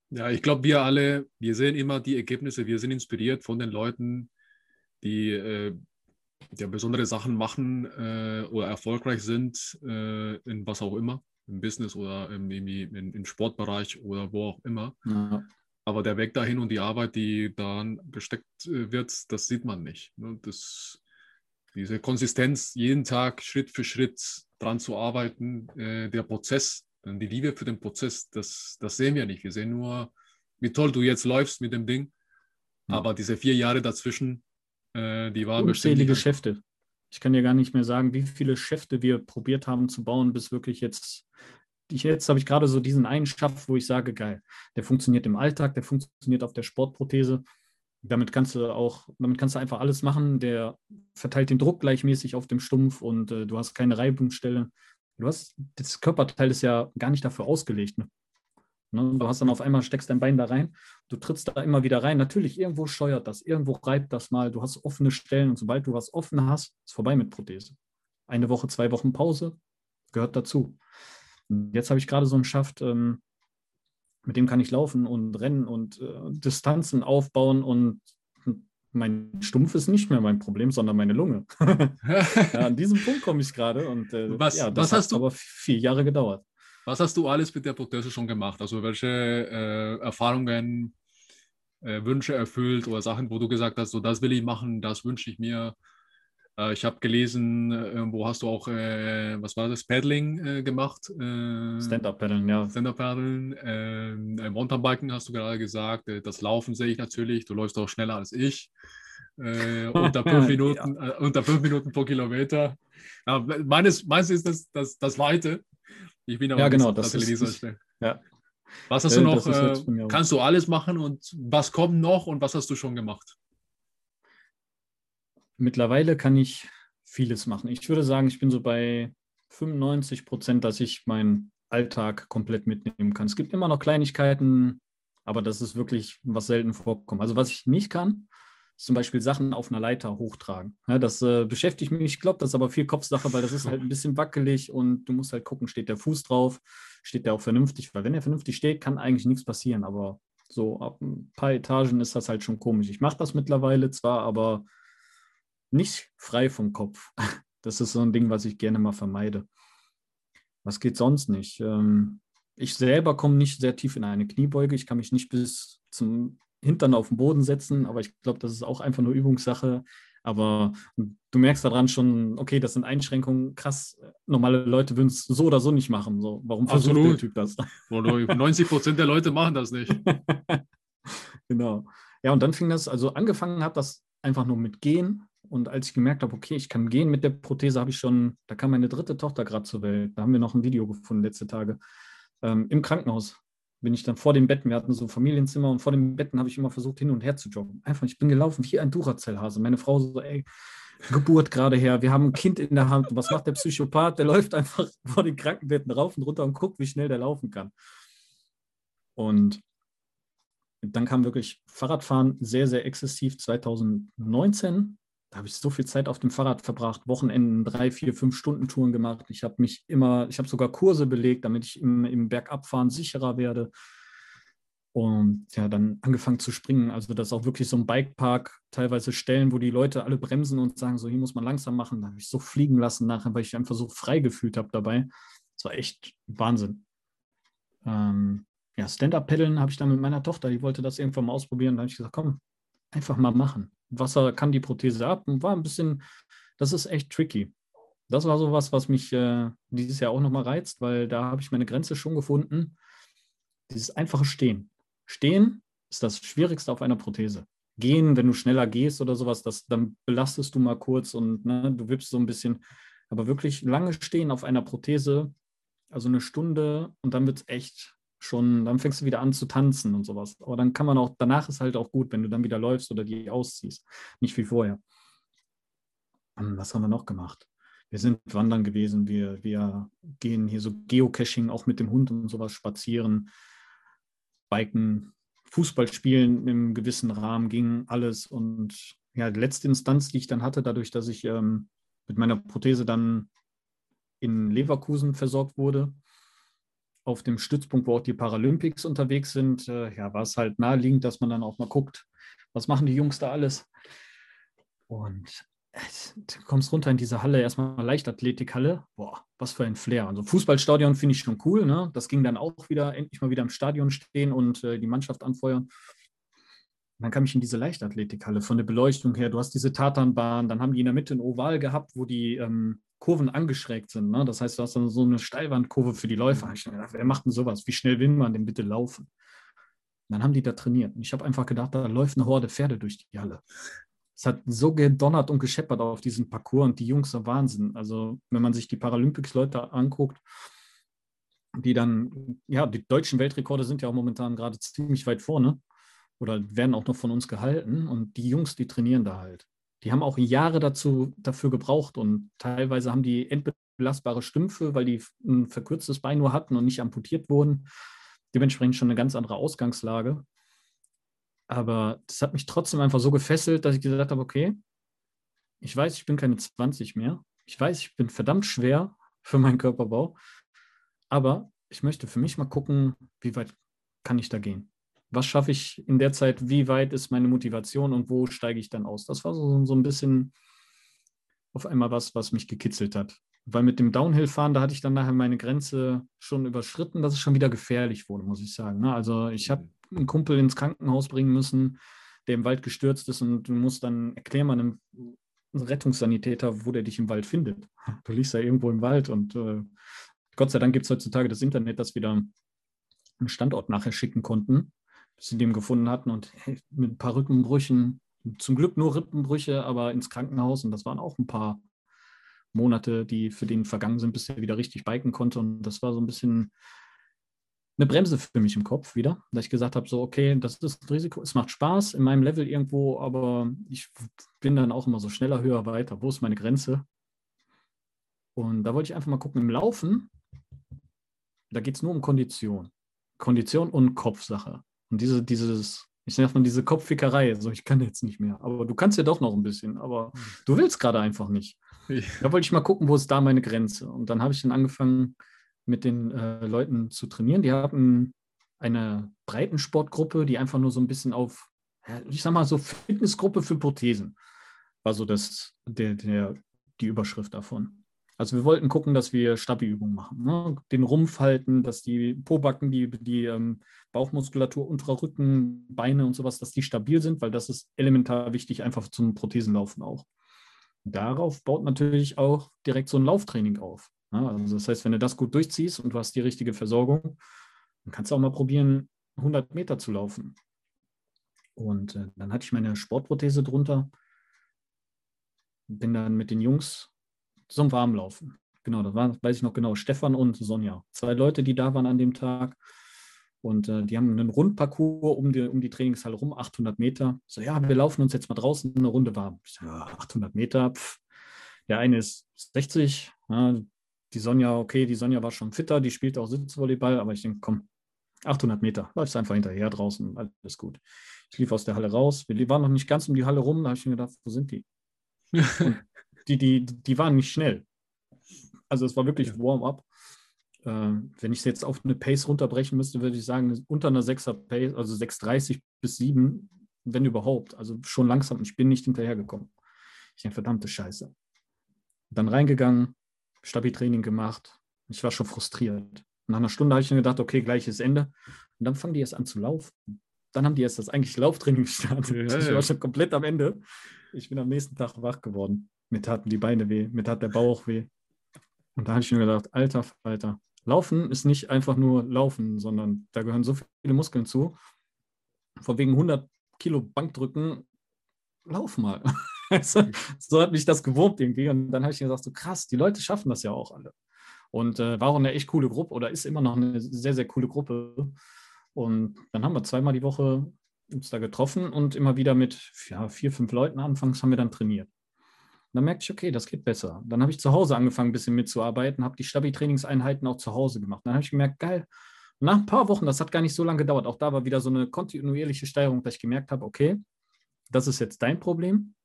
Speaker 1: Ja, ich glaube, wir alle, wir sehen immer die Ergebnisse, wir sind inspiriert von den Leuten, die äh, ja, besondere Sachen machen äh, oder erfolgreich sind äh, in was auch immer im Business oder im, im, im Sportbereich oder wo auch immer. Ja. Aber der Weg dahin und die Arbeit, die dann gesteckt äh, wird, das sieht man nicht. Ne? Das, diese Konsistenz, jeden Tag Schritt für Schritt dran zu arbeiten, äh, der Prozess, die Liebe für den Prozess, das, das sehen wir nicht. Wir sehen nur, wie toll du jetzt läufst mit dem Ding. Ja. Aber diese vier Jahre dazwischen, äh, die waren
Speaker 2: Unzählige Geschäfte. Ich kann dir gar nicht mehr sagen, wie viele Schäfte wir probiert haben zu bauen, bis wirklich jetzt. Jetzt habe ich gerade so diesen einen Schaft, wo ich sage, geil, der funktioniert im Alltag, der funktioniert auf der Sportprothese. Damit kannst du auch, damit kannst du einfach alles machen. Der verteilt den Druck gleichmäßig auf dem Stumpf und äh, du hast keine Reibungsstelle. Du hast, das Körperteil ist ja gar nicht dafür ausgelegt. Ne? Ne? Du hast dann auf einmal, steckst dein Bein da rein, du trittst da immer wieder rein. Natürlich, irgendwo steuert das, irgendwo reibt das mal. Du hast offene Stellen und sobald du was offen hast, ist vorbei mit Prothese. Eine Woche, zwei Wochen Pause gehört dazu. Jetzt habe ich gerade so einen Schaft, ähm, mit dem kann ich laufen und rennen und äh, Distanzen aufbauen und mein Stumpf ist nicht mehr mein Problem, sondern meine Lunge. [laughs] ja, an diesem Punkt komme ich gerade und äh,
Speaker 1: was, ja, das was hast hat du?
Speaker 2: aber vier Jahre gedauert.
Speaker 1: Was hast du alles mit der Prothese schon gemacht? Also welche äh, Erfahrungen, äh, Wünsche erfüllt oder Sachen, wo du gesagt hast, so das will ich machen, das wünsche ich mir. Äh, ich habe gelesen, äh, wo hast du auch, äh, was war das, Paddling äh, gemacht?
Speaker 2: Stand-up-Paddeln, ja.
Speaker 1: Stand-up-Paddeln. Ähm, Mountainbiken hast du gerade gesagt. das Laufen sehe ich natürlich. Du läufst auch schneller als ich. unter, [laughs] fünf Minuten, ja. unter fünf Minuten pro Kilometer. Ja, meines, meines ist das, das, das Weite.
Speaker 2: Ich bin aber ja, genau, das ist, ist
Speaker 1: ja. Was hast du noch? Äh, kannst du alles machen und was kommt noch und was hast du schon gemacht?
Speaker 2: Mittlerweile kann ich vieles machen. Ich würde sagen, ich bin so bei 95 Prozent, dass ich meinen Alltag komplett mitnehmen kann. Es gibt immer noch Kleinigkeiten, aber das ist wirklich was selten vorkommt. Also was ich nicht kann, zum Beispiel Sachen auf einer Leiter hochtragen. Ja, das äh, beschäftigt mich, ich glaube, das ist aber viel Kopfsache, weil das ist halt ein bisschen wackelig und du musst halt gucken, steht der Fuß drauf, steht der auch vernünftig, weil wenn er vernünftig steht, kann eigentlich nichts passieren, aber so ab ein paar Etagen ist das halt schon komisch. Ich mache das mittlerweile zwar, aber nicht frei vom Kopf. [laughs] Das ist so ein Ding, was ich gerne mal vermeide. Was geht sonst nicht? Ähm, ich selber komme nicht sehr tief in eine Kniebeuge. Ich kann mich nicht bis zum Hintern auf den Boden setzen, aber ich glaube, das ist auch einfach nur Übungssache. Aber du merkst daran schon, okay, das sind Einschränkungen, krass, normale Leute würden es so oder so nicht machen. So, warum versucht Absolut. der Typ das?
Speaker 1: 90 [laughs] Prozent der Leute machen das nicht. [laughs]
Speaker 2: genau. Ja, und dann fing das, also angefangen hat das einfach nur mit Gehen. Und als ich gemerkt habe, okay, ich kann gehen mit der Prothese, habe ich schon, da kam meine dritte Tochter gerade zur Welt. Da haben wir noch ein Video gefunden letzte Tage. Ähm, Im Krankenhaus bin ich dann vor den Betten, wir hatten so ein Familienzimmer und vor den Betten habe ich immer versucht, hin und her zu joggen. Einfach, ich bin gelaufen wie ein Duracell-Hase. Meine Frau so, ey, Geburt gerade her, wir haben ein Kind in der Hand. Was macht der Psychopath? Der läuft einfach [laughs] vor den Krankenbetten rauf und runter und guckt, wie schnell der laufen kann. Und dann kam wirklich Fahrradfahren sehr, sehr exzessiv 2019 da habe ich so viel Zeit auf dem Fahrrad verbracht, Wochenenden, drei, vier, fünf Stunden Touren gemacht. Ich habe mich immer, ich habe sogar Kurse belegt, damit ich im, im Bergabfahren sicherer werde. Und ja, dann angefangen zu springen. Also das ist auch wirklich so ein Bikepark, teilweise Stellen, wo die Leute alle bremsen und sagen, so hier muss man langsam machen. Da habe ich so fliegen lassen nachher, weil ich einfach so frei gefühlt habe dabei. Das war echt Wahnsinn. Ähm, ja, Stand-Up-Paddeln habe ich dann mit meiner Tochter, die wollte das irgendwann mal ausprobieren. Da habe ich gesagt, komm, einfach mal machen. Wasser kann die Prothese ab und war ein bisschen, das ist echt tricky. Das war sowas, was mich äh, dieses Jahr auch nochmal reizt, weil da habe ich meine Grenze schon gefunden. Dieses einfache Stehen. Stehen ist das Schwierigste auf einer Prothese. Gehen, wenn du schneller gehst oder sowas, das, dann belastest du mal kurz und ne, du wippst so ein bisschen. Aber wirklich lange stehen auf einer Prothese, also eine Stunde und dann wird es echt schon, dann fängst du wieder an zu tanzen und sowas. Aber dann kann man auch, danach ist halt auch gut, wenn du dann wieder läufst oder die ausziehst. Nicht wie vorher. Hm, was haben wir noch gemacht? Wir sind wandern gewesen, wir, wir gehen hier so Geocaching auch mit dem Hund und sowas spazieren, Biken, Fußball spielen im gewissen Rahmen ging alles. Und ja, die letzte Instanz, die ich dann hatte, dadurch, dass ich ähm, mit meiner Prothese dann in Leverkusen versorgt wurde, auf dem Stützpunkt, wo auch die Paralympics unterwegs sind, äh, ja, war es halt naheliegend, dass man dann auch mal guckt, was machen die Jungs da alles. Und du kommst runter in diese Halle, erstmal Leichtathletikhalle. Boah, was für ein Flair. Also Fußballstadion finde ich schon cool. Ne? Das ging dann auch wieder, endlich mal wieder im Stadion stehen und äh, die Mannschaft anfeuern. Dann kam ich in diese Leichtathletikhalle von der Beleuchtung her. Du hast diese Tatanbahn, dann haben die in der Mitte ein Oval gehabt, wo die ähm, Kurven angeschrägt sind. Ne? Das heißt, du hast dann so eine Steilwandkurve für die Läufer. Ich gedacht, wer macht denn sowas? Wie schnell will man denn bitte laufen? Und dann haben die da trainiert. Und ich habe einfach gedacht, da läuft eine Horde Pferde durch die Halle. Es hat so gedonnert und gescheppert auf diesem Parcours und die Jungs, sind Wahnsinn. Also, wenn man sich die Paralympics-Leute anguckt, die dann, ja, die deutschen Weltrekorde sind ja auch momentan gerade ziemlich weit vorne oder werden auch noch von uns gehalten. Und die Jungs, die trainieren da halt die haben auch Jahre dazu, dafür gebraucht und teilweise haben die entbelastbare Stümpfe, weil die ein verkürztes Bein nur hatten und nicht amputiert wurden. Dementsprechend schon eine ganz andere Ausgangslage. Aber das hat mich trotzdem einfach so gefesselt, dass ich gesagt habe, okay, ich weiß, ich bin keine 20 mehr. Ich weiß, ich bin verdammt schwer für meinen Körperbau. Aber ich möchte für mich mal gucken, wie weit kann ich da gehen was schaffe ich in der Zeit, wie weit ist meine Motivation und wo steige ich dann aus? Das war so, so ein bisschen auf einmal was, was mich gekitzelt hat. Weil mit dem Downhill-Fahren, da hatte ich dann nachher meine Grenze schon überschritten, dass es schon wieder gefährlich wurde, muss ich sagen. Ne? Also ich habe einen Kumpel ins Krankenhaus bringen müssen, der im Wald gestürzt ist und du musst dann erklären einem Rettungssanitäter, wo der dich im Wald findet. [laughs] Du liegst da irgendwo im Wald und äh, Gott sei Dank gibt es heutzutage das Internet, das wieder einen Standort nachher schicken konnten sie den gefunden hatten und [laughs] mit ein paar Rückenbrüchen, zum Glück nur Rippenbrüche, aber ins Krankenhaus und das waren auch ein paar Monate, die für den vergangen sind, bis er wieder richtig biken konnte und das war so ein bisschen eine Bremse für mich im Kopf wieder, dass ich gesagt habe, so okay, das ist ein Risiko, es macht Spaß in meinem Level irgendwo, aber ich bin dann auch immer so schneller, höher, weiter. Wo ist meine Grenze? Und da wollte ich einfach mal gucken, im Laufen, da geht es nur um Kondition. Kondition und Kopfsache. Und diese, dieses, ich sag mal, diese Kopffickerei, so ich kann jetzt nicht mehr. Aber du kannst ja doch noch ein bisschen, aber du willst gerade einfach nicht. Da wollte ich mal gucken, wo ist da meine Grenze. Und dann habe ich dann angefangen, mit den äh, Leuten zu trainieren. Die haben eine Breitensportgruppe, die einfach nur so ein bisschen auf, ich sag mal, so Fitnessgruppe für Prothesen. War so das, der, der, die Überschrift davon. Also wir wollten gucken, dass wir Stabi-Übungen machen. Ne? Den Rumpf halten, dass die Pobacken, die, die ähm, Bauchmuskulatur, unterer Rücken, Beine und sowas, dass die stabil sind, weil das ist elementar wichtig, einfach zum Prothesenlaufen auch. Darauf baut natürlich auch direkt so ein Lauftraining auf. Ne? Also das heißt, wenn du das gut durchziehst und du hast die richtige Versorgung, dann kannst du auch mal probieren, 100 Meter zu laufen. Und äh, dann hatte ich meine Sportprothese drunter, bin dann mit den Jungs zum Warmlaufen. Genau, das war, weiß ich noch genau, Stefan und Sonja. Zwei Leute, die da waren an dem Tag. Und äh, die haben einen Rundparcours um die, um die Trainingshalle rum, 800 Meter. So, ja, wir laufen uns jetzt mal draußen eine Runde warm. Ja, 800 Meter. Pff. Der eine ist 60. Ja, die Sonja, okay, die Sonja war schon fitter, die spielt auch Sitzvolleyball, aber ich denke, komm, 800 Meter, läufst einfach hinterher draußen, alles gut. Ich lief aus der Halle raus. Wir waren noch nicht ganz um die Halle rum, da habe ich mir gedacht, wo sind die? [laughs] Und die, die, die waren nicht schnell. Also es war wirklich ja. Warm-up. Äh, wenn ich es jetzt auf eine Pace runterbrechen müsste, würde ich sagen, unter einer 6er Pace, also 6,30 bis 7, wenn überhaupt. Also schon langsam. Ich bin nicht hinterhergekommen. Ich denke, verdammte Scheiße. Dann reingegangen, Stabi-Training gemacht. Ich war schon frustriert. Nach einer Stunde habe ich mir gedacht, okay, gleich ist Ende. Und dann fangen die erst an zu laufen. Dann haben die erst das eigentliche Lauftraining gestartet. Ja, ich war schon komplett am Ende. Ich bin am nächsten Tag wach geworden. Mir taten die Beine weh, mir tat der Bauch weh. Und da habe ich mir gedacht, alter Falter, Laufen ist nicht einfach nur Laufen, sondern da gehören so viele Muskeln zu. Vor wegen 100 Kilo Bankdrücken, lauf mal. [laughs] also, so hat mich das gewurmt irgendwie. Und dann habe ich mir gesagt, so krass, die Leute schaffen das ja auch alle. Und äh, war auch eine echt coole Gruppe oder ist immer noch eine sehr, sehr coole Gruppe. Und dann haben wir zweimal die Woche uns da getroffen und immer wieder mit ja, vier, fünf Leuten anfangs haben wir dann trainiert. Dann merkte ich, okay, das geht besser. Dann habe ich zu Hause angefangen, ein bisschen mitzuarbeiten, habe die Stabi-Trainingseinheiten auch zu Hause gemacht. Dann habe ich gemerkt, geil. Nach ein paar Wochen, das hat gar nicht so lange gedauert, auch da war wieder so eine kontinuierliche Steigerung, dass ich gemerkt habe, okay, das ist jetzt dein Problem.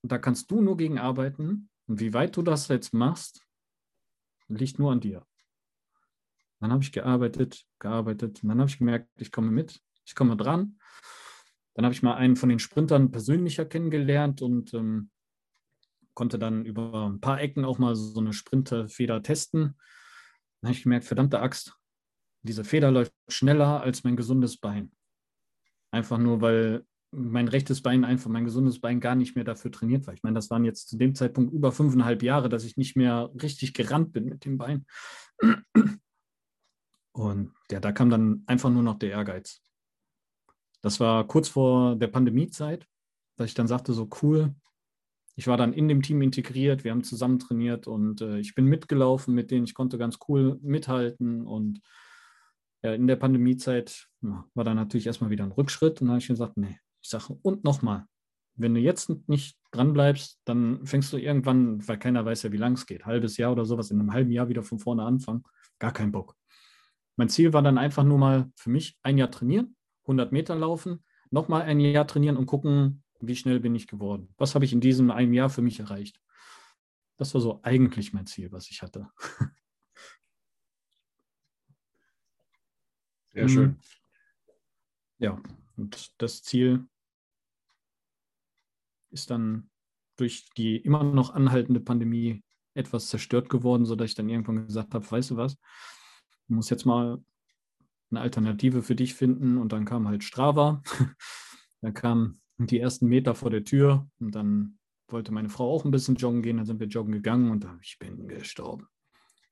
Speaker 2: Und da kannst du nur gegen arbeiten. Und wie weit du das jetzt machst, liegt nur an dir. Dann habe ich gearbeitet, gearbeitet und dann habe ich gemerkt, ich komme mit, ich komme dran. Dann habe ich mal einen von den Sprintern persönlicher kennengelernt und ähm, konnte dann über ein paar Ecken auch mal so eine Sprinterfeder testen. Dann habe ich gemerkt, verdammte Axt, diese Feder läuft schneller als mein gesundes Bein. Einfach nur, weil mein rechtes Bein einfach, mein gesundes Bein gar nicht mehr dafür trainiert war. Ich meine, das waren jetzt zu dem Zeitpunkt über fünfeinhalb Jahre, dass ich nicht mehr richtig gerannt bin mit dem Bein. Und ja, da kam dann einfach nur noch der Ehrgeiz. Das war kurz vor der Pandemiezeit, dass ich dann sagte, so cool, ich war dann in dem Team integriert, wir haben zusammen trainiert und äh, ich bin mitgelaufen mit denen, ich konnte ganz cool mithalten und ja, in der Pandemiezeit ja, war dann natürlich erstmal wieder ein Rückschritt und dann habe ich gesagt, nee, ich sage, und nochmal, wenn du jetzt nicht dran bleibst, dann fängst du irgendwann, weil keiner weiß ja, wie lang es geht, halbes Jahr oder sowas, in einem halben Jahr wieder von vorne anfangen, gar kein Bock. Mein Ziel war dann einfach nur mal für mich ein Jahr trainieren, 100 Meter laufen, nochmal ein Jahr trainieren und gucken, wie schnell bin ich geworden? Was habe ich in diesem einem Jahr für mich erreicht? Das war so eigentlich mein Ziel, was ich hatte. [laughs]
Speaker 1: Sehr schön. Mhm.
Speaker 2: Ja, und das Ziel ist dann durch die immer noch anhaltende Pandemie etwas zerstört geworden, sodass ich dann irgendwann gesagt habe, weißt du was, du musst jetzt mal eine Alternative für dich finden. Und dann kam halt Strava. [laughs] dann kam die ersten Meter vor der Tür und dann wollte meine Frau auch ein bisschen joggen gehen, dann sind wir joggen gegangen und da ich bin gestorben.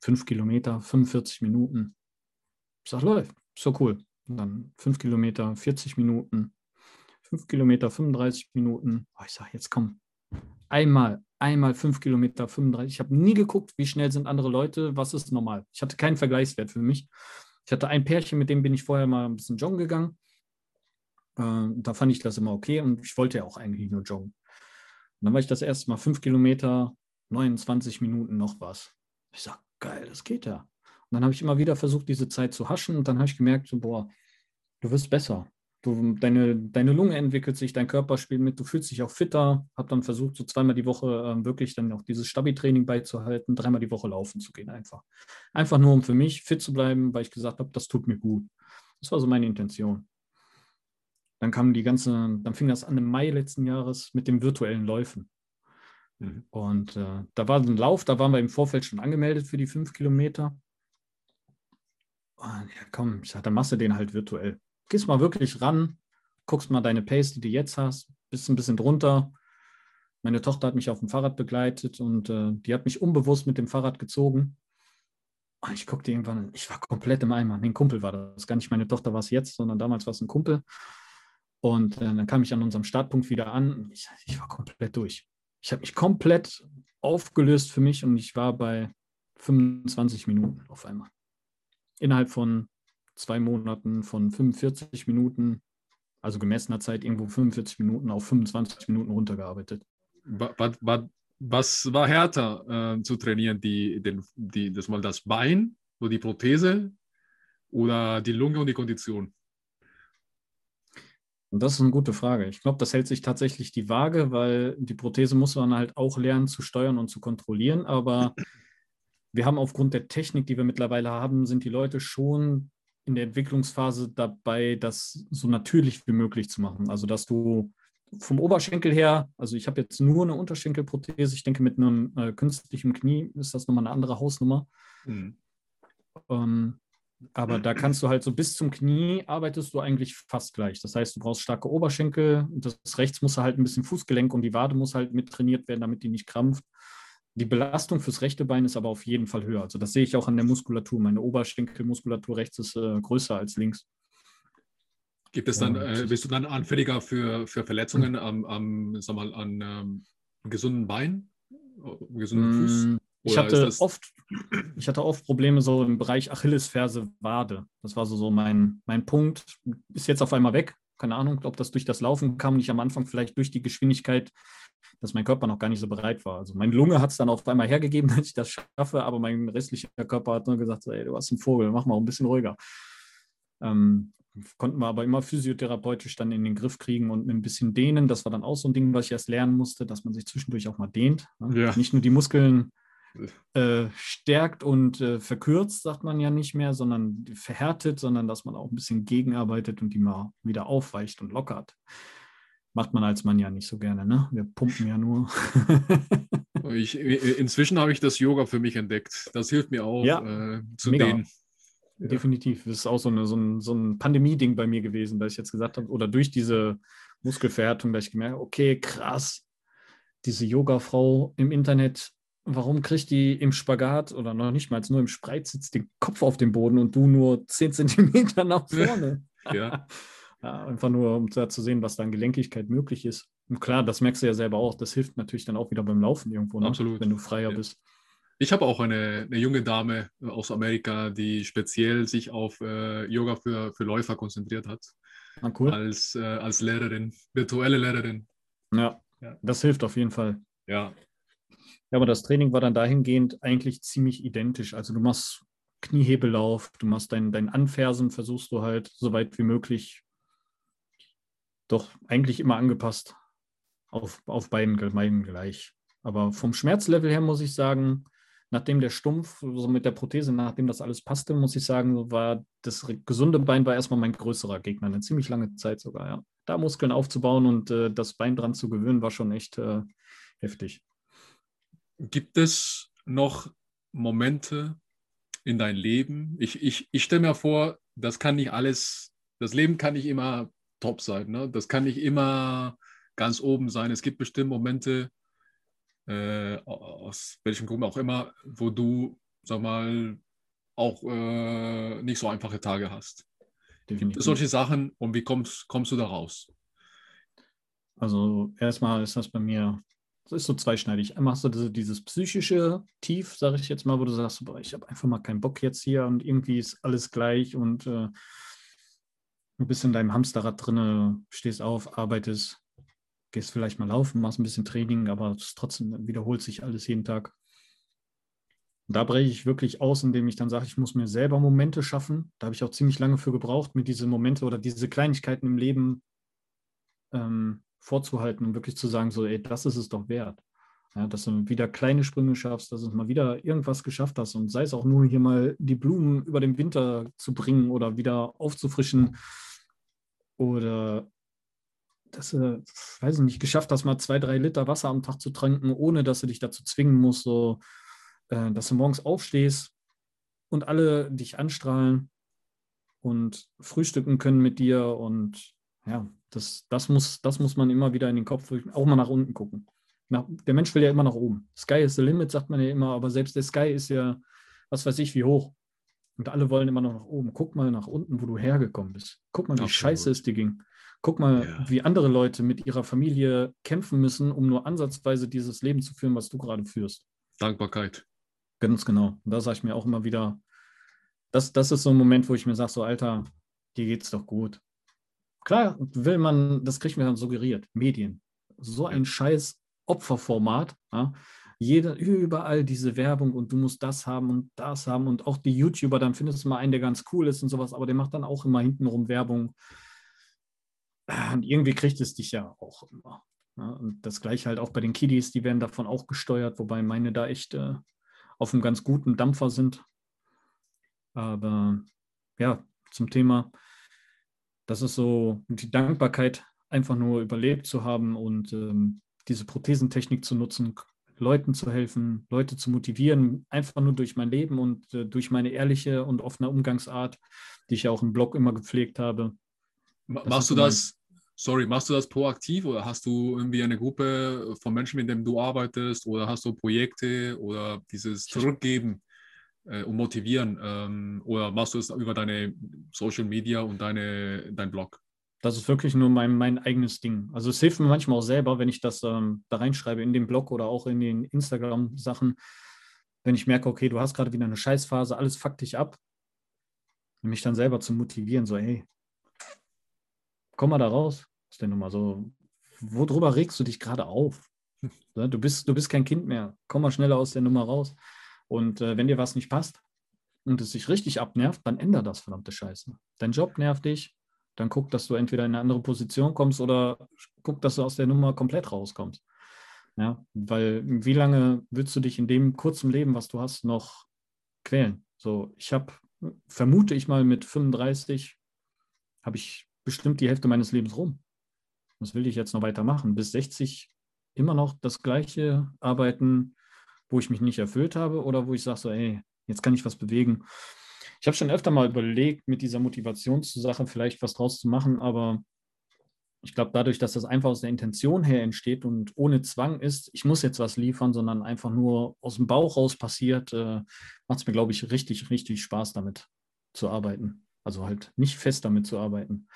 Speaker 2: Fünf Kilometer, 45 Minuten. Ich sag, läuft, so cool. Und dann fünf Kilometer, 40 Minuten, fünf Kilometer, 35 Minuten. Oh, ich sag, jetzt komm, einmal, einmal fünf Kilometer, 35. Ich habe nie geguckt, wie schnell sind andere Leute, was ist normal. Ich hatte keinen Vergleichswert für mich. Ich hatte ein Pärchen, mit dem bin ich vorher mal ein bisschen joggen gegangen. Äh, da fand ich das immer okay und ich wollte ja auch eigentlich nur joggen. Und dann war ich das erste Mal fünf Kilometer, 29 Minuten noch was. Ich sag, geil, das geht ja. Und dann habe ich immer wieder versucht, diese Zeit zu haschen und dann habe ich gemerkt, so, boah, du wirst besser. Du, deine, deine Lunge entwickelt sich, dein Körper spielt mit, du fühlst dich auch fitter. Habe dann versucht, so zweimal die Woche äh, wirklich dann auch dieses Stabi-Training beizuhalten, dreimal die Woche laufen zu gehen einfach. Einfach nur, um für mich fit zu bleiben, weil ich gesagt habe, das tut mir gut. Das war so meine Intention. Dann kam die ganze, dann fing das an im Mai letzten Jahres mit den virtuellen Läufen. Mhm. Und äh, da war ein Lauf, da waren wir im Vorfeld schon angemeldet für die fünf Kilometer. Und ja, komm, ich sag, dann machst du den halt virtuell. Gehst mal wirklich ran, guckst mal deine Pace, die du jetzt hast, bist ein bisschen drunter. Meine Tochter hat mich auf dem Fahrrad begleitet und äh, die hat mich unbewusst mit dem Fahrrad gezogen. Und ich guckte irgendwann, ich war komplett im Eimer. Ein Kumpel war das. Gar nicht meine Tochter war es jetzt, sondern damals war es ein Kumpel. Und äh, dann kam ich an unserem Startpunkt wieder an. Ich, ich war komplett durch. Ich habe mich komplett aufgelöst für mich und ich war bei 25 Minuten auf einmal. Innerhalb von zwei Monaten von 45 Minuten, also gemessener Zeit, irgendwo 45 Minuten auf 25 Minuten runtergearbeitet.
Speaker 1: Was, was, was war härter äh, zu trainieren? Die, den, die, das mal das Bein oder die Prothese oder die Lunge und die Kondition?
Speaker 2: Und das ist eine gute Frage. Ich glaube, das hält sich tatsächlich die Waage, weil die Prothese muss man halt auch lernen zu steuern und zu kontrollieren. Aber [laughs] wir haben aufgrund der Technik, die wir mittlerweile haben, sind die Leute schon in der Entwicklungsphase dabei, das so natürlich wie möglich zu machen. Also, dass du vom Oberschenkel her, also ich habe jetzt nur eine Unterschenkelprothese, ich denke mit einem äh, künstlichen Knie ist das nochmal eine andere Hausnummer. Mhm. Ähm, aber da kannst du halt so bis zum Knie arbeitest du eigentlich fast gleich. Das heißt, du brauchst starke Oberschenkel. Das rechts muss halt ein bisschen Fußgelenk und die Wade muss halt mit trainiert werden, damit die nicht krampft. Die Belastung fürs rechte Bein ist aber auf jeden Fall höher. Also das sehe ich auch an der Muskulatur. Meine Oberschenkelmuskulatur rechts ist äh, größer als links.
Speaker 1: Gibt es dann, äh, bist du dann anfälliger für, für Verletzungen am, am sag mal, an ähm, gesunden Bein,
Speaker 2: gesunden Fuß? Ich hatte, oft, ich hatte oft Probleme so im Bereich Achillesferse, Wade. Das war so, so mein, mein Punkt. Ist jetzt auf einmal weg. Keine Ahnung, ob das durch das Laufen kam, nicht am Anfang vielleicht durch die Geschwindigkeit, dass mein Körper noch gar nicht so bereit war. Also meine Lunge hat es dann auf einmal hergegeben, [laughs] dass ich das schaffe, aber mein restlicher Körper hat nur gesagt, ey, du hast einen Vogel, mach mal ein bisschen ruhiger. Ähm, konnten wir aber immer physiotherapeutisch dann in den Griff kriegen und ein bisschen dehnen. Das war dann auch so ein Ding, was ich erst lernen musste, dass man sich zwischendurch auch mal dehnt. Ne? Ja. Nicht nur die Muskeln äh, stärkt und äh, verkürzt, sagt man ja nicht mehr, sondern verhärtet, sondern dass man auch ein bisschen gegenarbeitet und die mal wieder aufweicht und lockert. Macht man als Mann ja nicht so gerne, ne? Wir pumpen ja nur. [laughs]
Speaker 1: ich, inzwischen habe ich das Yoga für mich entdeckt. Das hilft mir auch ja, äh, zu mega. dehnen.
Speaker 2: Definitiv. Das ist auch so, eine, so ein, so ein Pandemie-Ding bei mir gewesen, dass ich jetzt gesagt habe, oder durch diese Muskelverhärtung, dass ich gemerkt habe, okay, krass, diese Yoga-Frau im Internet, warum kriegt die im Spagat oder noch nicht mal nur im Spreizsitz den Kopf auf den Boden und du nur 10 Zentimeter nach vorne? [laughs] ja. [laughs] ja. Einfach nur, um da zu sehen, was da an Gelenkigkeit möglich ist. Und klar, das merkst du ja selber auch, das hilft natürlich dann auch wieder beim Laufen irgendwo, ne?
Speaker 1: Absolut.
Speaker 2: wenn du freier ja. bist.
Speaker 1: Ich habe auch eine, eine, junge Dame aus Amerika, die speziell sich auf äh, Yoga für, für Läufer konzentriert hat. Ah, cool. Als, äh, als Lehrerin, virtuelle Lehrerin.
Speaker 2: Ja, ja, das hilft auf jeden Fall.
Speaker 1: Ja.
Speaker 2: Ja, aber das Training war dann dahingehend eigentlich ziemlich identisch. Also du machst Kniehebellauf, du machst dein, dein Anfersen, versuchst du halt so weit wie möglich, doch eigentlich immer angepasst auf, auf beiden, beiden gleich. Aber vom Schmerzlevel her muss ich sagen, nachdem der Stumpf, so mit der Prothese, nachdem das alles passte, muss ich sagen, war das gesunde Bein war erstmal mein größerer Gegner, eine ziemlich lange Zeit sogar, ja. Da Muskeln aufzubauen und äh, das Bein dran zu gewöhnen, war schon echt äh, heftig.
Speaker 1: Gibt es noch Momente in dein Leben? Ich, ich, ich stelle mir vor, das kann nicht alles, das Leben kann nicht immer top sein. Ne? Das kann nicht immer ganz oben sein. Es gibt bestimmt Momente, äh, aus welchem Grund auch immer, wo du, sag mal, auch äh, nicht so einfache Tage hast. Definitiv. Gibt es solche Sachen und wie kommst, kommst du da raus?
Speaker 2: Also erstmal ist das bei mir, das ist so zweischneidig. Einmal hast du diese, dieses psychische Tief, sage ich jetzt mal, wo du sagst, boah, ich habe einfach mal keinen Bock jetzt hier und irgendwie ist alles gleich und äh, du bist in deinem Hamsterrad drin, stehst auf, arbeitest, gehst vielleicht mal laufen, machst ein bisschen Training, aber trotzdem wiederholt sich alles jeden Tag. Und da breche ich wirklich aus, indem ich dann sage, ich muss mir selber Momente schaffen. Da habe ich auch ziemlich lange für gebraucht, mir diese Momente oder diese Kleinigkeiten im Leben ähm, vorzuhalten und wirklich zu sagen, so, ey, das ist es doch wert. Ja, dass du wieder kleine Sprünge schaffst, dass du mal wieder irgendwas geschafft hast und sei es auch nur hier mal die Blumen über den Winter zu bringen oder wieder aufzufrischen oder dass du, weiß ich nicht, geschafft hast, mal zwei, drei Liter Wasser am Tag zu trinken, ohne dass du dich dazu zwingen musst, so, äh, dass du morgens aufstehst und alle dich anstrahlen und frühstücken können mit dir und ja, das, das, muss, das muss man immer wieder in den Kopf drücken, auch mal nach unten gucken. Nach, der Mensch will ja immer nach oben. Sky is the limit, sagt man ja immer, aber selbst der Sky ist ja, was weiß ich, wie hoch. Und alle wollen immer noch nach oben. Guck mal nach unten, wo du hergekommen bist. Guck mal, wie Absolut. scheiße es dir ging. Guck mal, ja. wie andere Leute mit ihrer Familie kämpfen müssen, um nur ansatzweise dieses Leben zu führen, was du gerade führst.
Speaker 1: Dankbarkeit.
Speaker 2: Ganz genau. Und da sage ich mir auch immer wieder, das, das ist so ein Moment, wo ich mir sage, so Alter, dir geht's doch gut. Klar, will man, das kriegt mir dann suggeriert, Medien. So ein scheiß Opferformat. Ja? Jede, überall diese Werbung und du musst das haben und das haben und auch die YouTuber, dann findest du mal einen, der ganz cool ist und sowas, aber der macht dann auch immer hintenrum Werbung. Und irgendwie kriegt es dich ja auch immer. Ja? Und das gleiche halt auch bei den Kiddies, die werden davon auch gesteuert, wobei meine da echt äh, auf einem ganz guten Dampfer sind. Aber ja, zum Thema, das ist so die Dankbarkeit, einfach nur überlebt zu haben und ähm, diese Prothesentechnik zu nutzen, Leuten zu helfen, Leute zu motivieren, einfach nur durch mein Leben und äh, durch meine ehrliche und offene Umgangsart, die ich ja auch im Blog immer gepflegt habe.
Speaker 1: Das machst du das, sorry, machst du das proaktiv oder hast du irgendwie eine Gruppe von Menschen, mit denen du arbeitest oder hast du Projekte oder dieses Zurückgeben äh, und Motivieren ähm, oder machst du es über deine Social Media und deine, dein Blog?
Speaker 2: Das ist wirklich nur mein, mein eigenes Ding. Also es hilft mir manchmal auch selber, wenn ich das ähm, da reinschreibe in den Blog oder auch in den Instagram-Sachen, wenn ich merke, okay, du hast gerade wieder eine Scheißphase, alles fuck dich ab, mich dann selber zu motivieren, so, hey, komm mal da raus. Was denn nochmal so, worüber regst du dich gerade auf? [laughs] Du bist, du bist kein Kind mehr. Komm mal schneller aus der Nummer raus. Und äh, wenn dir was nicht passt und es sich richtig abnervt, dann änder das, verdammte Scheiße. Dein Job nervt dich, dann guck, dass du entweder in eine andere Position kommst oder guck, dass du aus der Nummer komplett rauskommst. Ja, weil wie lange willst du dich in dem kurzen Leben, was du hast, noch quälen? So, ich habe, vermute ich mal, mit 35 habe ich bestimmt die Hälfte meines Lebens rum. Was will ich jetzt noch weitermachen? Bis 60 immer noch das gleiche arbeiten, wo ich mich nicht erfüllt habe oder wo ich sage so, ey, jetzt kann ich was bewegen. Ich habe schon öfter mal überlegt, mit dieser Motivationssache vielleicht was draus zu machen, aber ich glaube, dadurch, dass das einfach aus der Intention her entsteht und ohne Zwang ist, ich muss jetzt was liefern, sondern einfach nur aus dem Bauch raus passiert, äh, macht es mir, glaube ich, richtig, richtig Spaß damit zu arbeiten. Also halt nicht fest damit zu arbeiten.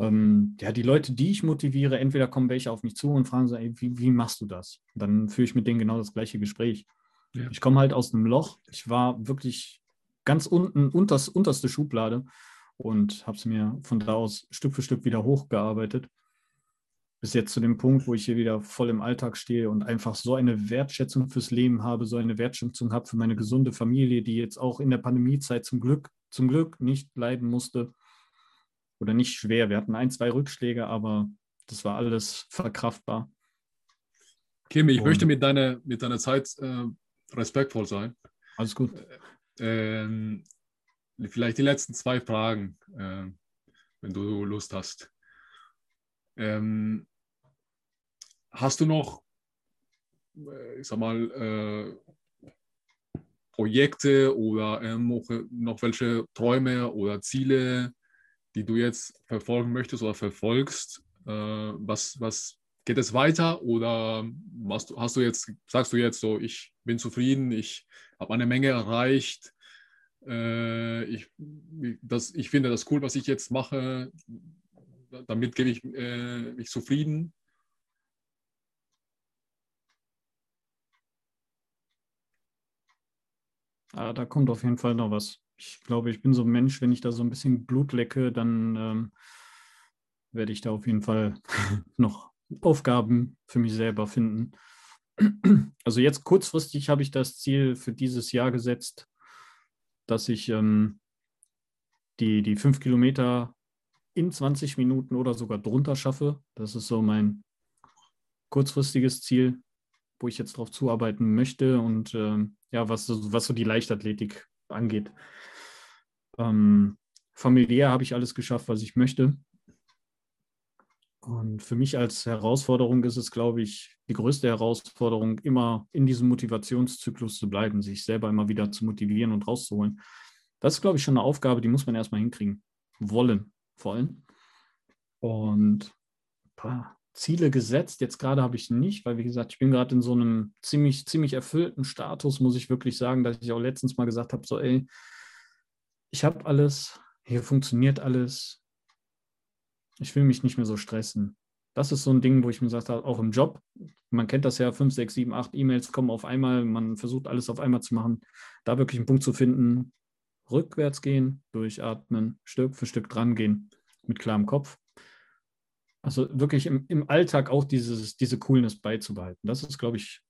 Speaker 2: Ähm, ja, die Leute, die ich motiviere, entweder kommen welche auf mich zu und fragen so, ey, wie, wie machst du das? dann führe ich mit denen genau das gleiche Gespräch. Ja. Ich komme halt aus einem Loch. Ich war wirklich ganz unten, unters, unterste Schublade und habe es mir von da aus Stück für Stück wieder hochgearbeitet. Bis jetzt zu dem Punkt, wo ich hier wieder voll im Alltag stehe und einfach so eine Wertschätzung fürs Leben habe, so eine Wertschätzung habe für meine gesunde Familie, die jetzt auch in der Pandemiezeit zum Glück, zum Glück nicht leiden musste. Oder nicht schwer. Wir hatten ein, zwei Rückschläge, aber das war alles verkraftbar.
Speaker 1: Kim, ich und, möchte mit deiner, mit deiner Zeit äh, respektvoll sein.
Speaker 2: Alles gut.
Speaker 1: Ähm, vielleicht die letzten zwei Fragen, äh, wenn du Lust hast. Ähm, hast du noch, äh, ich sag mal, äh, Projekte oder noch, noch welche Träume oder Ziele, die du jetzt verfolgen möchtest oder verfolgst? Äh, was, was geht es weiter oder du, hast du jetzt, sagst du jetzt so, ich bin zufrieden, ich habe eine Menge erreicht. Äh, ich, das, ich finde das cool, was ich jetzt mache. Damit gebe ich äh, mich zufrieden.
Speaker 2: Ah, da kommt auf jeden Fall noch was. Ich glaube, ich bin so ein Mensch, wenn ich da so ein bisschen Blut lecke, dann ähm, werde ich da auf jeden Fall [laughs] noch Aufgaben für mich selber finden. [clears throat] Also jetzt kurzfristig habe ich das Ziel für dieses Jahr gesetzt, dass ich ähm, die, die fünf Kilometer in 20 Minuten oder sogar drunter schaffe. Das ist so mein kurzfristiges Ziel, wo ich jetzt darauf zuarbeiten möchte und ähm, ja, was, was so die Leichtathletik angeht. Ähm, familiär habe ich alles geschafft, was ich möchte. Und für mich als Herausforderung ist es, glaube ich, die größte Herausforderung, immer in diesem Motivationszyklus zu bleiben, sich selber immer wieder zu motivieren und rauszuholen. Das ist, glaube ich, schon eine Aufgabe, die muss man erstmal hinkriegen. Wollen, vor allem. Und paar Ziele gesetzt. Jetzt gerade habe ich nicht, weil, wie gesagt, ich bin gerade in so einem ziemlich, ziemlich erfüllten Status, muss ich wirklich sagen, dass ich auch letztens mal gesagt habe: so, ey, ich habe alles, hier funktioniert alles, ich will mich nicht mehr so stressen. Das ist so ein Ding, wo ich mir gesagt habe, auch im Job, man kennt das ja, fünf, sechs, sieben, acht E-Mails kommen auf einmal, man versucht alles auf einmal zu machen, da wirklich einen Punkt zu finden, rückwärts gehen, durchatmen, Stück für Stück dran gehen, mit klarem Kopf. Also wirklich im, im Alltag auch dieses, diese Coolness beizubehalten. Das ist, glaube ich,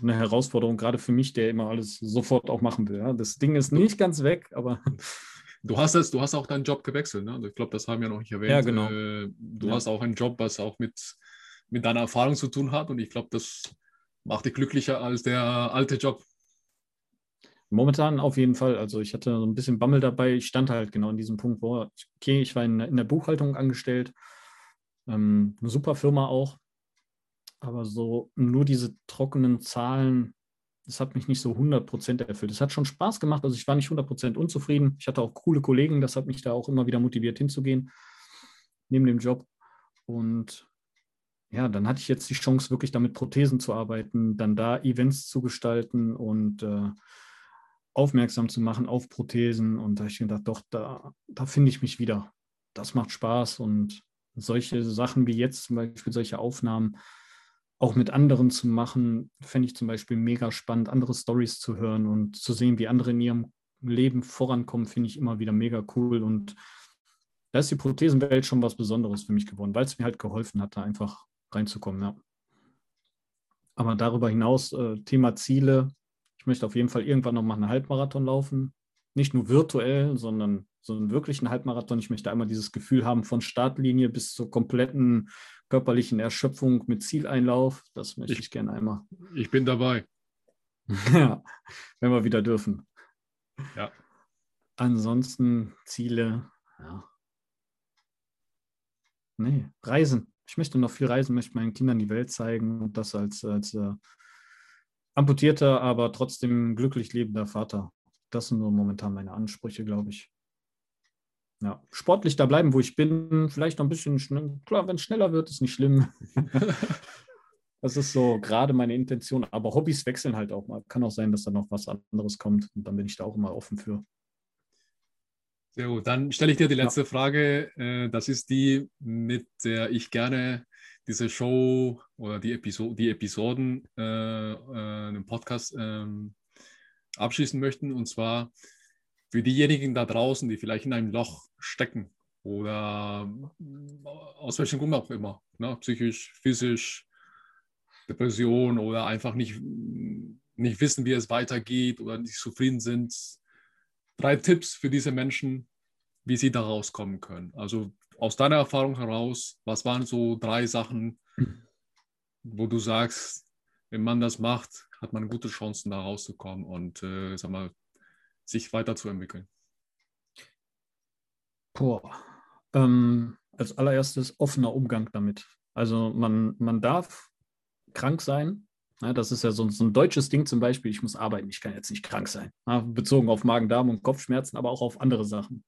Speaker 2: eine Herausforderung, gerade für mich, der immer alles sofort auch machen will. Das Ding ist nicht ganz weg, aber [laughs]
Speaker 1: Du hast es, du hast auch deinen Job gewechselt, ne? Ich glaube, das haben wir noch nicht erwähnt.
Speaker 2: Ja, genau.
Speaker 1: Äh, du
Speaker 2: Ja.
Speaker 1: hast auch einen Job, was auch mit, mit deiner Erfahrung zu tun hat und ich glaube, das macht dich glücklicher als der alte Job.
Speaker 2: Momentan auf jeden Fall. Also ich hatte so ein bisschen Bammel dabei. Ich stand halt genau an diesem Punkt, wo, okay, ich war in, in der Buchhaltung angestellt. Ähm, eine super Firma auch. Aber so nur diese trockenen Zahlen, das hat mich nicht so 100% erfüllt. Es hat schon Spaß gemacht. Also ich war nicht 100% unzufrieden. Ich hatte auch coole Kollegen. Das hat mich da auch immer wieder motiviert hinzugehen, neben dem Job. Und ja, dann hatte ich jetzt die Chance, wirklich damit Prothesen zu arbeiten, dann da Events zu gestalten und äh, aufmerksam zu machen auf Prothesen. Und da habe ich gedacht, doch, da, da finde ich mich wieder. Das macht Spaß. Und solche Sachen wie jetzt, zum Beispiel solche Aufnahmen, auch mit anderen zu machen, fände ich zum Beispiel mega spannend, andere Stories zu hören und zu sehen, wie andere in ihrem Leben vorankommen, finde ich immer wieder mega cool. Und da ist die Prothesenwelt schon was Besonderes für mich geworden, weil es mir halt geholfen hat, da einfach reinzukommen, ja. Aber darüber hinaus, äh, Thema Ziele, ich möchte auf jeden Fall irgendwann noch mal einen Halbmarathon laufen. Nicht nur virtuell, sondern so einen wirklichen Halbmarathon. Ich möchte einmal dieses Gefühl haben von Startlinie bis zur kompletten körperlichen Erschöpfung mit Zieleinlauf. Das möchte ich,
Speaker 1: Ich-
Speaker 2: gerne einmal.
Speaker 1: Ich bin dabei. [laughs]
Speaker 2: ja, wenn wir wieder dürfen.
Speaker 1: Ja.
Speaker 2: Ansonsten Ziele, ja. Nee, Reisen. Ich möchte noch viel reisen, möchte meinen Kindern die Welt zeigen und das als, als äh, amputierter, aber trotzdem glücklich lebender Vater. Das sind so momentan meine Ansprüche, glaube ich. Ja, sportlich da bleiben, wo ich bin, vielleicht noch ein bisschen schnell. Klar, wenn es schneller wird, ist nicht schlimm. [laughs] Das ist so gerade meine Intention. Aber Hobbys wechseln halt auch mal. Kann auch sein, dass da noch was anderes kommt. Und dann bin ich da auch immer offen für.
Speaker 1: Sehr gut. Dann stelle ich dir die letzte Frage. Äh, Das ist die, mit der ich gerne diese Show oder die, Episo die Episoden äh, äh, im Podcast ähm, abschließen möchten. Und zwar für diejenigen da draußen, die vielleicht in einem Loch stecken oder aus welchem Grund auch immer, ne? psychisch, physisch, Depression oder einfach nicht, nicht wissen, wie es weitergeht oder nicht zufrieden sind. Drei Tipps für diese Menschen, wie sie da rauskommen können. Also aus deiner Erfahrung heraus, was waren so drei Sachen, wo du sagst, wenn man das macht, hat man gute Chancen, da rauszukommen und äh, sag mal, sich weiterzuentwickeln.
Speaker 2: Boah. Ähm, als allererstes offener Umgang damit. Also man, man darf krank sein. Ja, das ist ja so, so ein deutsches Ding zum Beispiel, ich muss arbeiten, ich kann jetzt nicht krank sein. Ja, bezogen auf Magen-Darm und Kopfschmerzen, aber auch auf andere Sachen.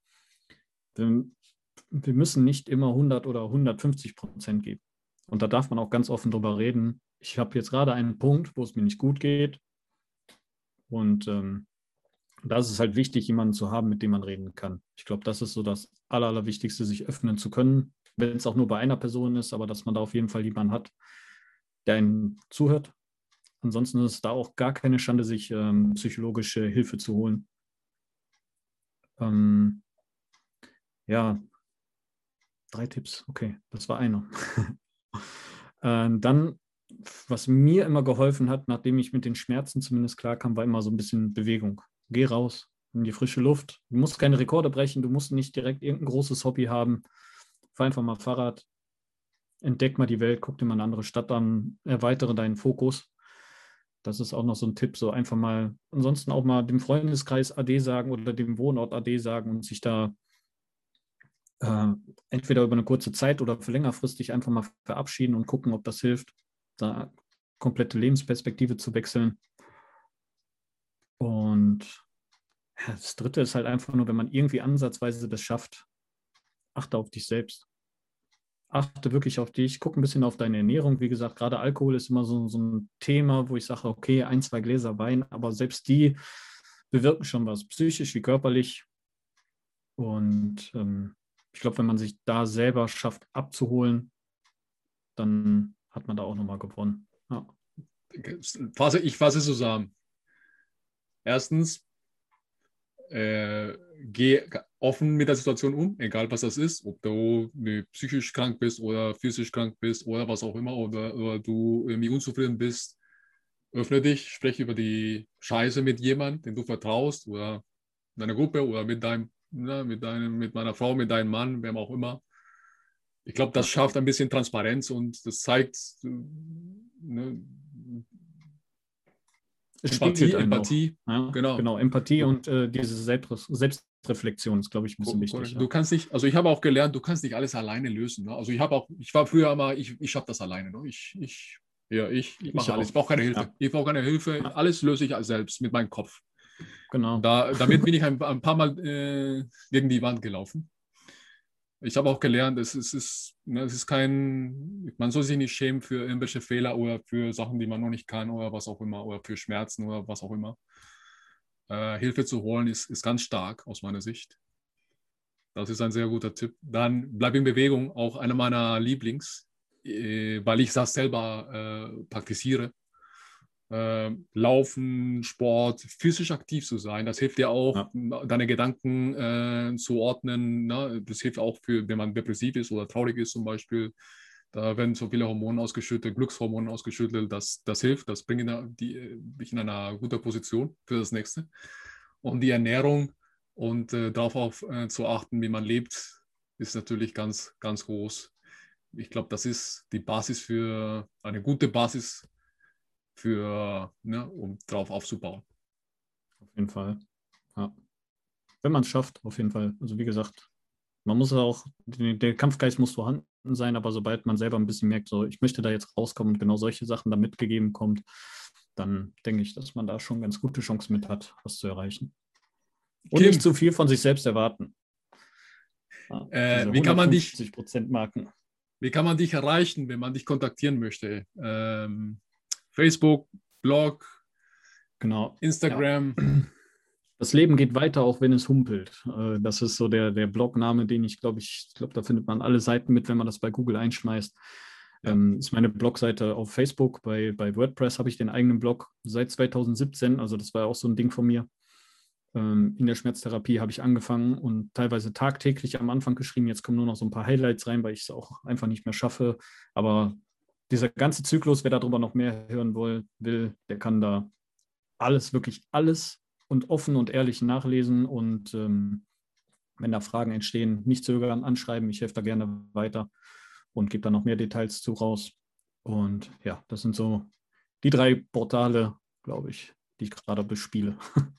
Speaker 2: Wir, wir müssen nicht immer 100 oder 150 Prozent geben. Und da darf man auch ganz offen drüber reden. Ich habe jetzt gerade einen Punkt, wo es mir nicht gut geht. Und ähm, da ist es halt wichtig, jemanden zu haben, mit dem man reden kann. Ich glaube, das ist so das Aller, Allerwichtigste, sich öffnen zu können, wenn es auch nur bei einer Person ist, aber dass man da auf jeden Fall jemanden hat, der einen zuhört. Ansonsten ist es da auch gar keine Schande, sich ähm, psychologische Hilfe zu holen. Ähm, ja, drei Tipps. Okay, das war einer. [laughs] ähm, dann, was mir immer geholfen hat, nachdem ich mit den Schmerzen zumindest klarkam, war immer so ein bisschen Bewegung. Geh raus in die frische Luft. Du musst keine Rekorde brechen, du musst nicht direkt irgendein großes Hobby haben. Fahr einfach mal Fahrrad, entdeck mal die Welt, guck dir mal eine andere Stadt an, erweitere deinen Fokus. Das ist auch noch so ein Tipp, so einfach mal, ansonsten auch mal dem Freundeskreis AD sagen oder dem Wohnort AD sagen und sich da äh, entweder über eine kurze Zeit oder für längerfristig einfach mal verabschieden und gucken, ob das hilft, da komplette Lebensperspektive zu wechseln. Und das Dritte ist halt einfach nur, wenn man irgendwie ansatzweise das schafft, achte auf dich selbst. Achte wirklich auf dich, guck ein bisschen auf deine Ernährung. Wie gesagt, gerade Alkohol ist immer so, so ein Thema, wo ich sage, okay, ein, zwei Gläser Wein, aber selbst die bewirken schon was, psychisch wie körperlich. Und ähm, ich glaube, wenn man sich da selber schafft abzuholen, dann hat man da auch nochmal gewonnen. Ja.
Speaker 1: Ich fasse zusammen. Erstens, äh, geh offen mit der Situation um, egal was das ist, ob du psychisch krank bist oder physisch krank bist oder was auch immer, oder, oder du irgendwie unzufrieden bist. Öffne dich, spreche über die Scheiße mit jemandem, den du vertraust, oder in deiner Gruppe oder mit deinem, ne, mit deinem, mit meiner Frau, mit deinem Mann, wem auch immer. Ich glaube, das schafft ein bisschen Transparenz und das zeigt, ne,
Speaker 2: Empathie, Empathie. Ja, genau. genau, Empathie und äh, diese Selbst Selbstreflexion ist, glaube ich, ein bisschen wichtig.
Speaker 1: Du ja. kannst nicht, also ich habe auch gelernt, du kannst nicht alles alleine lösen. Ne? Also ich habe auch, ich war früher immer, ich, ich schaffe das alleine. Ne? Ich, ich, ja, ich, ich mache alles. Ich brauche keine Hilfe. Ja. Ich brauche keine Hilfe. Alles löse ich selbst mit meinem Kopf. Genau. Da, damit bin ich ein, ein paar Mal äh, gegen die Wand gelaufen ich habe auch gelernt, es, es, ist, ne, es ist kein, man soll sich nicht schämen für irgendwelche Fehler oder für Sachen, die man noch nicht kann oder was auch immer oder für Schmerzen oder was auch immer. Äh, Hilfe zu holen ist, ist ganz stark aus meiner Sicht. Das ist ein sehr guter Tipp. Dann bleib in Bewegung, auch einer meiner Lieblings, äh, weil ich das selber äh, praktiziere äh, Laufen, Sport, physisch aktiv zu sein. Das hilft dir auch, ja. deine Gedanken äh, zu ordnen. Ne? Das hilft auch für, wenn man depressiv ist oder traurig ist zum Beispiel. Da werden so viele Hormone ausgeschüttet, Glückshormone ausgeschüttet. Das, das hilft, das bringt dich in einer guten Position für das nächste. Und die Ernährung und äh, darauf auch, äh, zu achten, wie man lebt, ist natürlich ganz, ganz groß. Ich glaube, das ist die Basis für eine gute Basis für, ne, um drauf aufzubauen.
Speaker 2: Auf jeden Fall. Ja. Wenn man es schafft, auf jeden Fall. Also wie gesagt, man muss auch, der Kampfgeist muss vorhanden sein, aber sobald man selber ein bisschen merkt, so ich möchte da jetzt rauskommen und genau solche Sachen da mitgegeben kommt, dann denke ich, dass man da schon ganz gute Chancen mit hat, was zu erreichen. Und Kim. nicht zu viel von sich selbst erwarten.
Speaker 1: Ja, äh, wie kann man dich
Speaker 2: Marken.
Speaker 1: Wie kann man dich erreichen, wenn man dich kontaktieren möchte? Ähm, Facebook, Blog,
Speaker 2: genau.
Speaker 1: Instagram.
Speaker 2: Ja. Das Leben geht weiter, auch wenn es humpelt. Äh, das ist so der, der Blogname, den ich glaube, ich glaube, da findet man alle Seiten mit, wenn man das bei Google einschmeißt. Ja. Ähm, ist meine Blogseite auf Facebook. Bei, bei WordPress habe ich den eigenen Blog seit 2017. Also das war auch so ein Ding von mir. Ähm, in der Schmerztherapie habe ich angefangen und teilweise tagtäglich am Anfang geschrieben. Jetzt kommen nur noch so ein paar Highlights rein, weil ich es auch einfach nicht mehr schaffe. Aber dieser ganze Zyklus, wer darüber noch mehr hören will, der kann da alles, wirklich alles und offen und ehrlich nachlesen. Und ähm, wenn da Fragen entstehen, nicht zögern, anschreiben. Ich helfe da gerne weiter und gebe da noch mehr Details zu raus. Und ja, das sind so die drei Portale, glaube ich, die ich gerade bespiele. [laughs]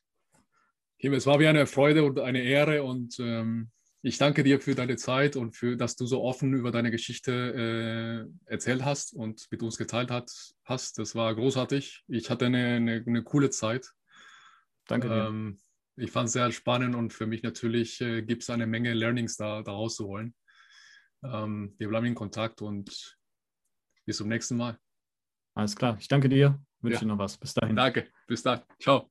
Speaker 1: Es war wie eine Freude und eine Ehre und ähm, ich danke dir für deine Zeit und für, dass du so offen über deine Geschichte äh, erzählt hast und mit uns geteilt hat, hast. Das war großartig. Ich hatte eine, eine, eine coole Zeit.
Speaker 2: Danke dir. Ähm,
Speaker 1: ich fand es sehr spannend und für mich natürlich äh, gibt es eine Menge Learnings da, da rauszuholen. Ähm, wir bleiben in Kontakt und bis zum nächsten Mal.
Speaker 2: Alles klar. Ich danke dir. Wünsche ja. dir noch was. Bis dahin.
Speaker 1: Danke. Bis dann. Ciao.